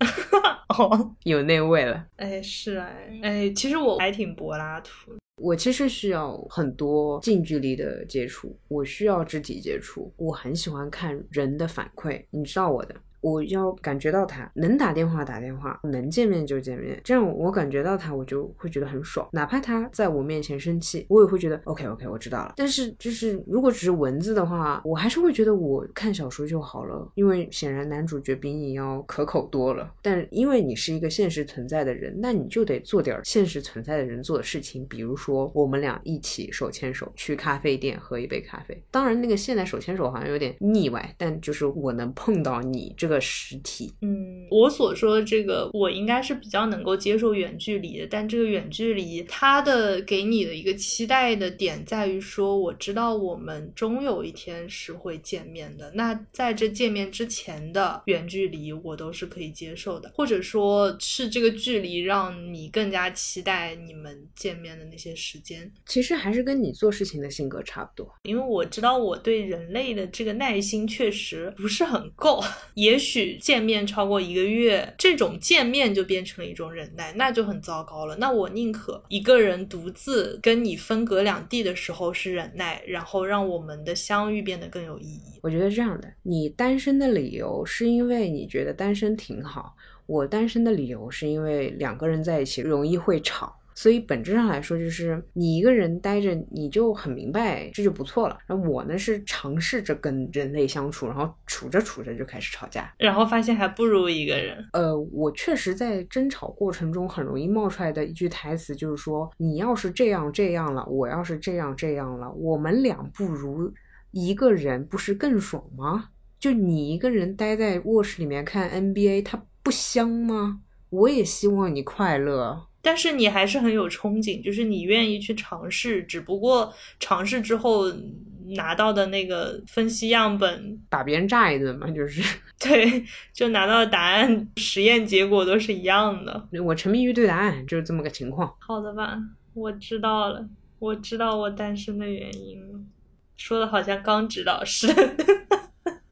Speaker 2: 哦，
Speaker 1: 有那味了。
Speaker 2: 哎，是哎，哎，其实我还挺柏拉图。
Speaker 1: 我其实需要很多近距离的接触，我需要肢体接触，我很喜欢看人的反馈，你知道我的。我要感觉到他能打电话打电话，能见面就见面，这样我感觉到他，我就会觉得很爽。哪怕他在我面前生气，我也会觉得 OK OK，我知道了。但是就是如果只是文字的话，我还是会觉得我看小说就好了，因为显然男主角比你要可口多了。但因为你是一个现实存在的人，那你就得做点现实存在的人做的事情，比如说我们俩一起手牵手去咖啡店喝一杯咖啡。当然，那个现在手牵手好像有点腻歪，但就是我能碰到你这。个实体，
Speaker 2: 嗯，我所说的这个，我应该是比较能够接受远距离的。但这个远距离，它的给你的一个期待的点在于说，我知道我们终有一天是会见面的。那在这见面之前的远距离，我都是可以接受的，或者说是这个距离让你更加期待你们见面的那些时间。
Speaker 1: 其实还是跟你做事情的性格差不多，
Speaker 2: 因为我知道我对人类的这个耐心确实不是很够，也。许见面超过一个个月，这种见面就变成了一种忍耐，那就很糟糕了。那我宁可一个人独自跟你分隔两地的时候是忍耐，然后让我们的相遇变得更有意义。
Speaker 1: 我觉得这样的，你单身的理由是因为你觉得单身挺好，我单身的理由是因为两个人在一起容易会吵。所以本质上来说，就是你一个人待着，你就很明白，这就不错了。然后我呢是尝试着跟人类相处，然后处着处着就开始吵架，
Speaker 2: 然后发现还不如一个人。
Speaker 1: 呃，我确实在争吵过程中很容易冒出来的一句台词就是说：“你要是这样这样了，我要是这样这样了，我们俩不如一个人，不是更爽吗？就你一个人待在卧室里面看 NBA，它不香吗？我也希望你快乐。”
Speaker 2: 但是你还是很有憧憬，就是你愿意去尝试，只不过尝试之后拿到的那个分析样本
Speaker 1: 把别人炸一顿嘛，就是
Speaker 2: 对，就拿到的答案实验结果都是一样的。
Speaker 1: 我沉迷于对答案，就是这么个情况。
Speaker 2: 好的吧，我知道了，我知道我单身的原因了，说的好像刚知道似的。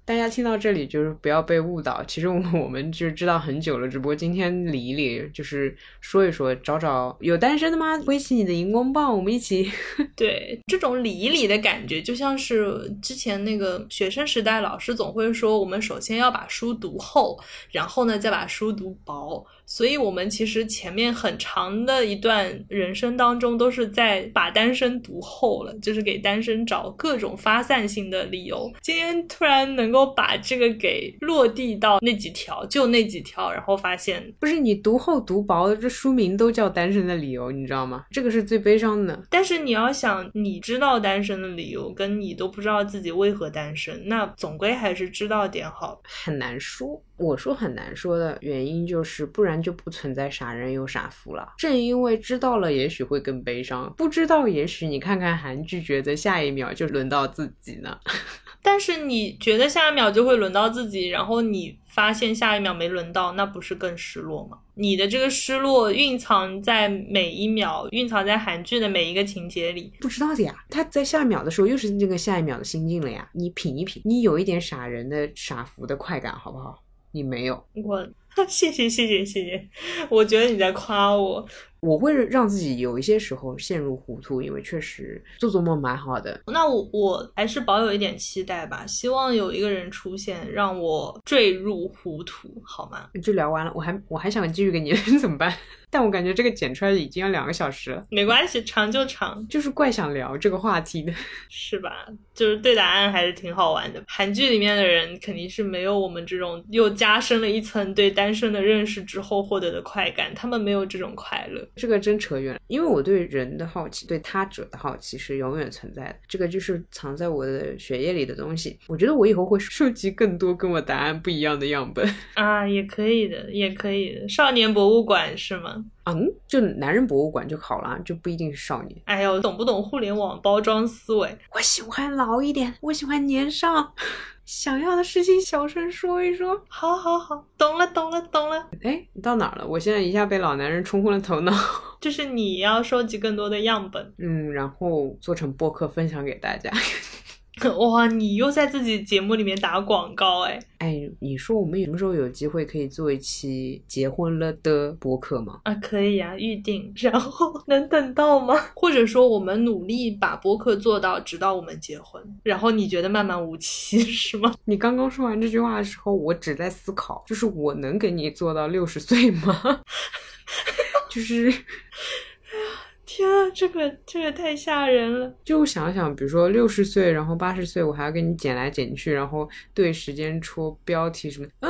Speaker 1: 大家听到这里就是不要被误导，其实我们就知道很久了，只不过今天理一理，就是说一说，找找有单身的吗？挥起你的荧光棒，我们一起。
Speaker 2: 对，这种理一理的感觉，就像是之前那个学生时代，老师总会说，我们首先要把书读厚，然后呢再把书读薄。所以，我们其实前面很长的一段人生当中，都是在把单身读厚了，就是给单身找各种发散性的理由。今天突然能够。够把这个给落地到那几条，就那几条，然后发现
Speaker 1: 不是你读厚读薄，这书名都叫单身的理由，你知道吗？这个是最悲伤的。
Speaker 2: 但是你要想，你知道单身的理由，跟你都不知道自己为何单身，那总归还是知道点好。
Speaker 1: 很难说，我说很难说的原因就是，不然就不存在傻人有傻福了。正因为知道了，也许会更悲伤；不知道，也许你看看韩剧，觉得下一秒就轮到自己呢。
Speaker 2: 但是你觉得下一秒就会轮到自己，然后你发现下一秒没轮到，那不是更失落吗？你的这个失落蕴藏在每一秒，蕴藏在韩剧的每一个情节里，
Speaker 1: 不知道的呀。他在下一秒的时候又是那个下一秒的心境了呀。你品一品，你有一点傻人的傻福的快感，好不好？你没有，
Speaker 2: 我 谢谢谢谢谢谢，我觉得你在夸我。
Speaker 1: 我会让自己有一些时候陷入糊涂，因为确实做做梦蛮好的。
Speaker 2: 那我我还是保有一点期待吧，希望有一个人出现让我坠入糊涂，好吗？
Speaker 1: 就聊完了，我还我还想继续跟你 怎么办？但我感觉这个剪出来已经要两个小时了。
Speaker 2: 没关系，长就长，
Speaker 1: 就是怪想聊这个话题的，
Speaker 2: 是吧？就是对答案还是挺好玩的。韩剧里面的人肯定是没有我们这种又加深了一层对单身的认识之后获得的快感，他们没有这种快乐。
Speaker 1: 这个真扯远了，因为我对人的好奇，对他者的好奇是永远存在的。这个就是藏在我的血液里的东西。我觉得我以后会收集更多跟我答案不一样的样本
Speaker 2: 啊，也可以的，也可以的。少年博物馆是吗？
Speaker 1: 嗯，就男人博物馆就好了，就不一定是少年。
Speaker 2: 哎呦，懂不懂互联网包装思维？
Speaker 1: 我喜欢老一点，我喜欢年少。想要的事情小声说一说。
Speaker 2: 好，好，好，懂了，懂了，懂了。
Speaker 1: 哎，你到哪儿了？我现在一下被老男人冲昏了头脑。
Speaker 2: 就是你要收集更多的样本，
Speaker 1: 嗯，然后做成播客分享给大家。
Speaker 2: 哇，你又在自己节目里面打广告哎！
Speaker 1: 哎，你说我们什么时候有机会可以做一期结婚了的播客吗？
Speaker 2: 啊，可以啊，预定。然后 能等到吗？或者说我们努力把播客做到直到我们结婚？然后你觉得漫漫无期 是吗？
Speaker 1: 你刚刚说完这句话的时候，我只在思考，就是我能给你做到六十岁吗？就是。
Speaker 2: 天啊，这个这个太吓人了！
Speaker 1: 就想想，比如说六十岁，然后八十岁，我还要给你剪来剪去，然后对时间戳标题什么啊。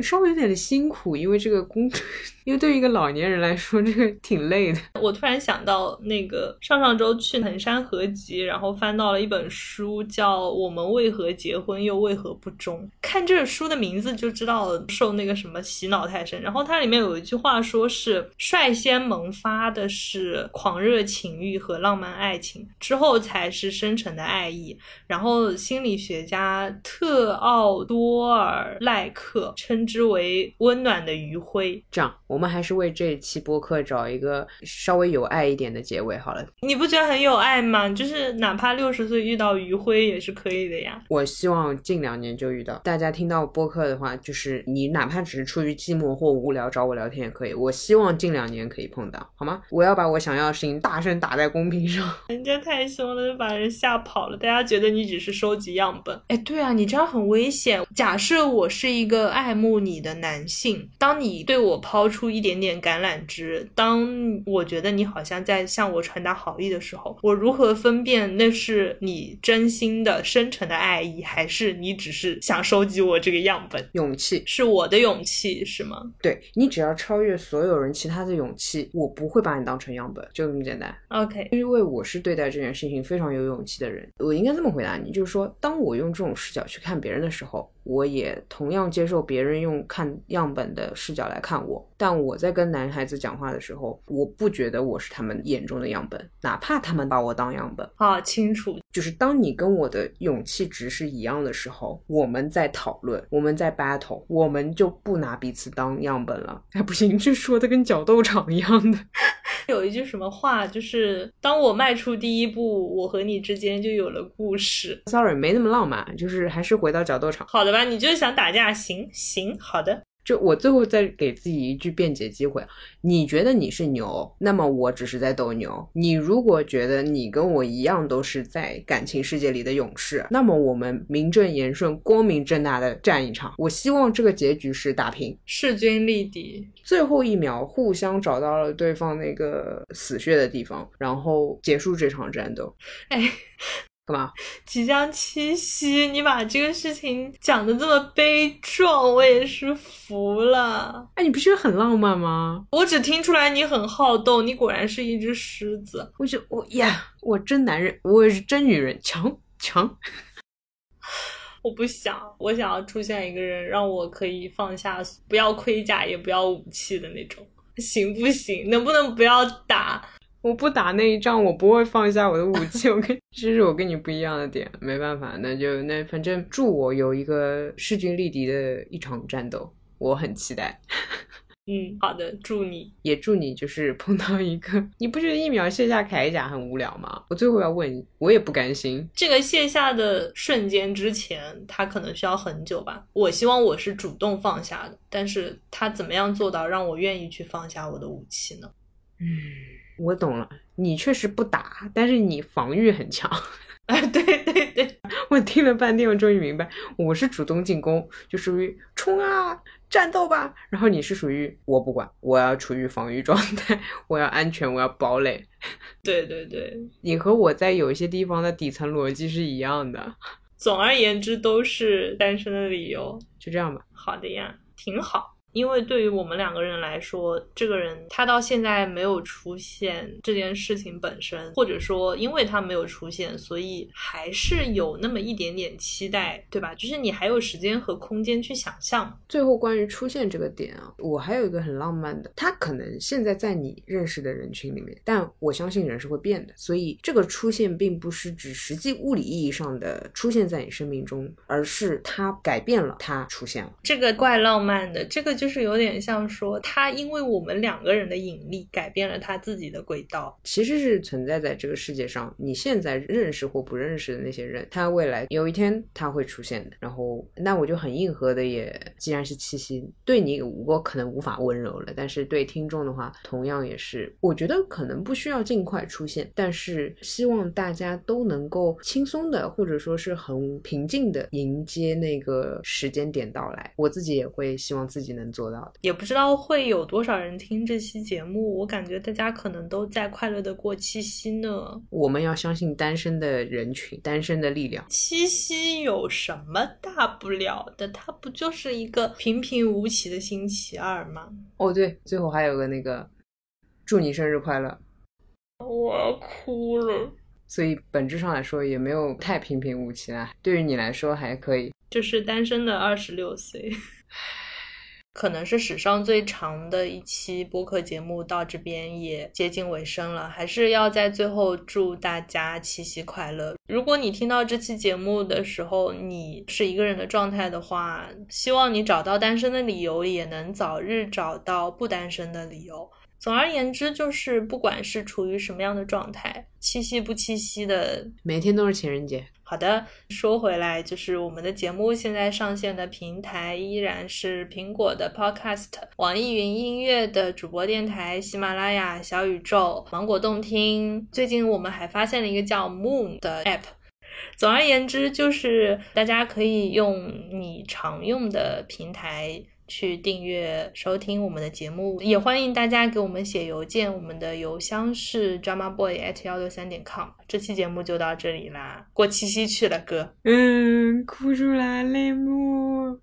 Speaker 1: 稍微有点的辛苦，因为这个工，因为对于一个老年人来说，这个挺累的。
Speaker 2: 我突然想到，那个上上周去衡山合集，然后翻到了一本书，叫《我们为何结婚又为何不忠》。看这个书的名字就知道受那个什么洗脑太深。然后它里面有一句话，说是率先萌发的是狂热情欲和浪漫爱情，之后才是深沉的爱意。然后心理学家特奥多尔赖克称。之为温暖的余晖。
Speaker 1: 这样，我们还是为这一期播客找一个稍微有爱一点的结尾好了。
Speaker 2: 你不觉得很有爱吗？就是哪怕六十岁遇到余晖也是可以的呀。
Speaker 1: 我希望近两年就遇到。大家听到播客的话，就是你哪怕只是出于寂寞或无聊找我聊天也可以。我希望近两年可以碰到，好吗？我要把我想要的事情大声打在公屏上。
Speaker 2: 人家太凶了，就把人吓跑了。大家觉得你只是收集样本。哎，对啊，你这样很危险。假设我是一个爱慕。你的男性，当你对我抛出一点点橄榄枝，当我觉得你好像在向我传达好意的时候，我如何分辨那是你真心的、深沉的爱意，还是你只是想收集我这个样本？
Speaker 1: 勇气
Speaker 2: 是我的勇气，是吗？
Speaker 1: 对你只要超越所有人其他的勇气，我不会把你当成样本，就这么简单。
Speaker 2: OK，
Speaker 1: 因为我是对待这件事情非常有勇气的人，我应该这么回答你，就是说，当我用这种视角去看别人的时候。我也同样接受别人用看样本的视角来看我，但我在跟男孩子讲话的时候，我不觉得我是他们眼中的样本，哪怕他们把我当样本。
Speaker 2: 好清楚，
Speaker 1: 就是当你跟我的勇气值是一样的时候，我们在讨论，我们在 battle，我们就不拿彼此当样本了。哎，不行，这说的跟角斗场一样的。
Speaker 2: 有一句什么话，就是当我迈出第一步，我和你之间就有了故事。
Speaker 1: Sorry，没那么浪漫，就是还是回到角斗场。
Speaker 2: 好的吧，你就是想打架，行行，好的。
Speaker 1: 就我最后再给自己一句辩解机会，你觉得你是牛，那么我只是在斗牛。你如果觉得你跟我一样都是在感情世界里的勇士，那么我们名正言顺、光明正大的战一场。我希望这个结局是打平，
Speaker 2: 势均力敌，
Speaker 1: 最后一秒互相找到了对方那个死穴的地方，然后结束这场战斗。
Speaker 2: 哎。
Speaker 1: 干嘛？
Speaker 2: 即将七夕，你把这个事情讲的这么悲壮，我也是服了。
Speaker 1: 哎，你不觉得很浪漫吗？
Speaker 2: 我只听出来你很好动，你果然是一只狮子。
Speaker 1: 我就我呀，我真男人，我也是真女人，强强。
Speaker 2: 我不想，我想要出现一个人，让我可以放下，不要盔甲，也不要武器的那种，行不行？能不能不要打？
Speaker 1: 我不打那一仗，我不会放下我的武器。我跟这是我跟你不一样的点，没办法，那就那反正祝我有一个势均力敌的一场战斗，我很期待。
Speaker 2: 嗯，好的，祝你
Speaker 1: 也祝你就是碰到一个，你不觉得一秒卸下铠甲很无聊吗？我最后要问你，我也不甘心。
Speaker 2: 这个卸下的瞬间之前，他可能需要很久吧。我希望我是主动放下的，但是他怎么样做到让我愿意去放下我的武器呢？
Speaker 1: 嗯，我懂了，你确实不打，但是你防御很强。
Speaker 2: 啊，对对对，
Speaker 1: 我听了半天，我终于明白，我是主动进攻，就属于冲啊！战斗吧，然后你是属于我不管，我要处于防御状态，我要安全，我要堡垒。
Speaker 2: 对对对，
Speaker 1: 你和我在有一些地方的底层逻辑是一样的。
Speaker 2: 总而言之，都是单身的理由。
Speaker 1: 就这样吧。
Speaker 2: 好的呀，挺好。因为对于我们两个人来说，这个人他到现在没有出现这件事情本身，或者说因为他没有出现，所以还是有那么一点点期待，对吧？就是你还有时间和空间去想象。
Speaker 1: 最后关于出现这个点啊，我还有一个很浪漫的，他可能现在在你认识的人群里面，但我相信人是会变的，所以这个出现并不是指实际物理意义上的出现在你生命中，而是他改变了，他出现了。
Speaker 2: 这个怪浪漫的，这个。就是有点像说，他因为我们两个人的引力改变了他自己的轨道，
Speaker 1: 其实是存在在这个世界上。你现在认识或不认识的那些人，他未来有一天他会出现的。然后，那我就很硬核的，也既然是七夕，对你我可能无法温柔了，但是对听众的话，同样也是，我觉得可能不需要尽快出现，但是希望大家都能够轻松的，或者说是很平静的迎接那个时间点到来。我自己也会希望自己能。做到的，
Speaker 2: 也不知道会有多少人听这期节目。我感觉大家可能都在快乐的过七夕呢。
Speaker 1: 我们要相信单身的人群，单身的力量。
Speaker 2: 七夕有什么大不了的？它不就是一个平平无奇的星期二吗？
Speaker 1: 哦，对，最后还有个那个，祝你生日快乐。
Speaker 2: 我要哭了。
Speaker 1: 所以本质上来说，也没有太平平无奇啦。对于你来说还可以，
Speaker 2: 就是单身的二十六岁。可能是史上最长的一期播客节目，到这边也接近尾声了。还是要在最后祝大家七夕快乐。如果你听到这期节目的时候，你是一个人的状态的话，希望你找到单身的理由，也能早日找到不单身的理由。总而言之，就是不管是处于什么样的状态，七夕不七夕的，
Speaker 1: 每天都是情人节。
Speaker 2: 好的，说回来，就是我们的节目现在上线的平台依然是苹果的 Podcast、网易云音乐的主播电台、喜马拉雅、小宇宙、芒果动听。最近我们还发现了一个叫 Moon 的 App。总而言之，就是大家可以用你常用的平台。去订阅收听我们的节目，也欢迎大家给我们写邮件，我们的邮箱是 drama boy at 幺六三点 com。这期节目就到这里啦，过七夕去了，哥。
Speaker 1: 嗯，哭出来泪目。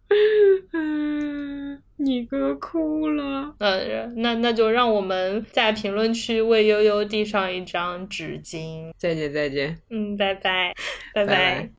Speaker 1: 嗯，你哥哭了。
Speaker 2: 嗯，那那就让我们在评论区为悠悠递上一张纸巾。
Speaker 1: 再见，再见。
Speaker 2: 嗯，拜拜，拜拜。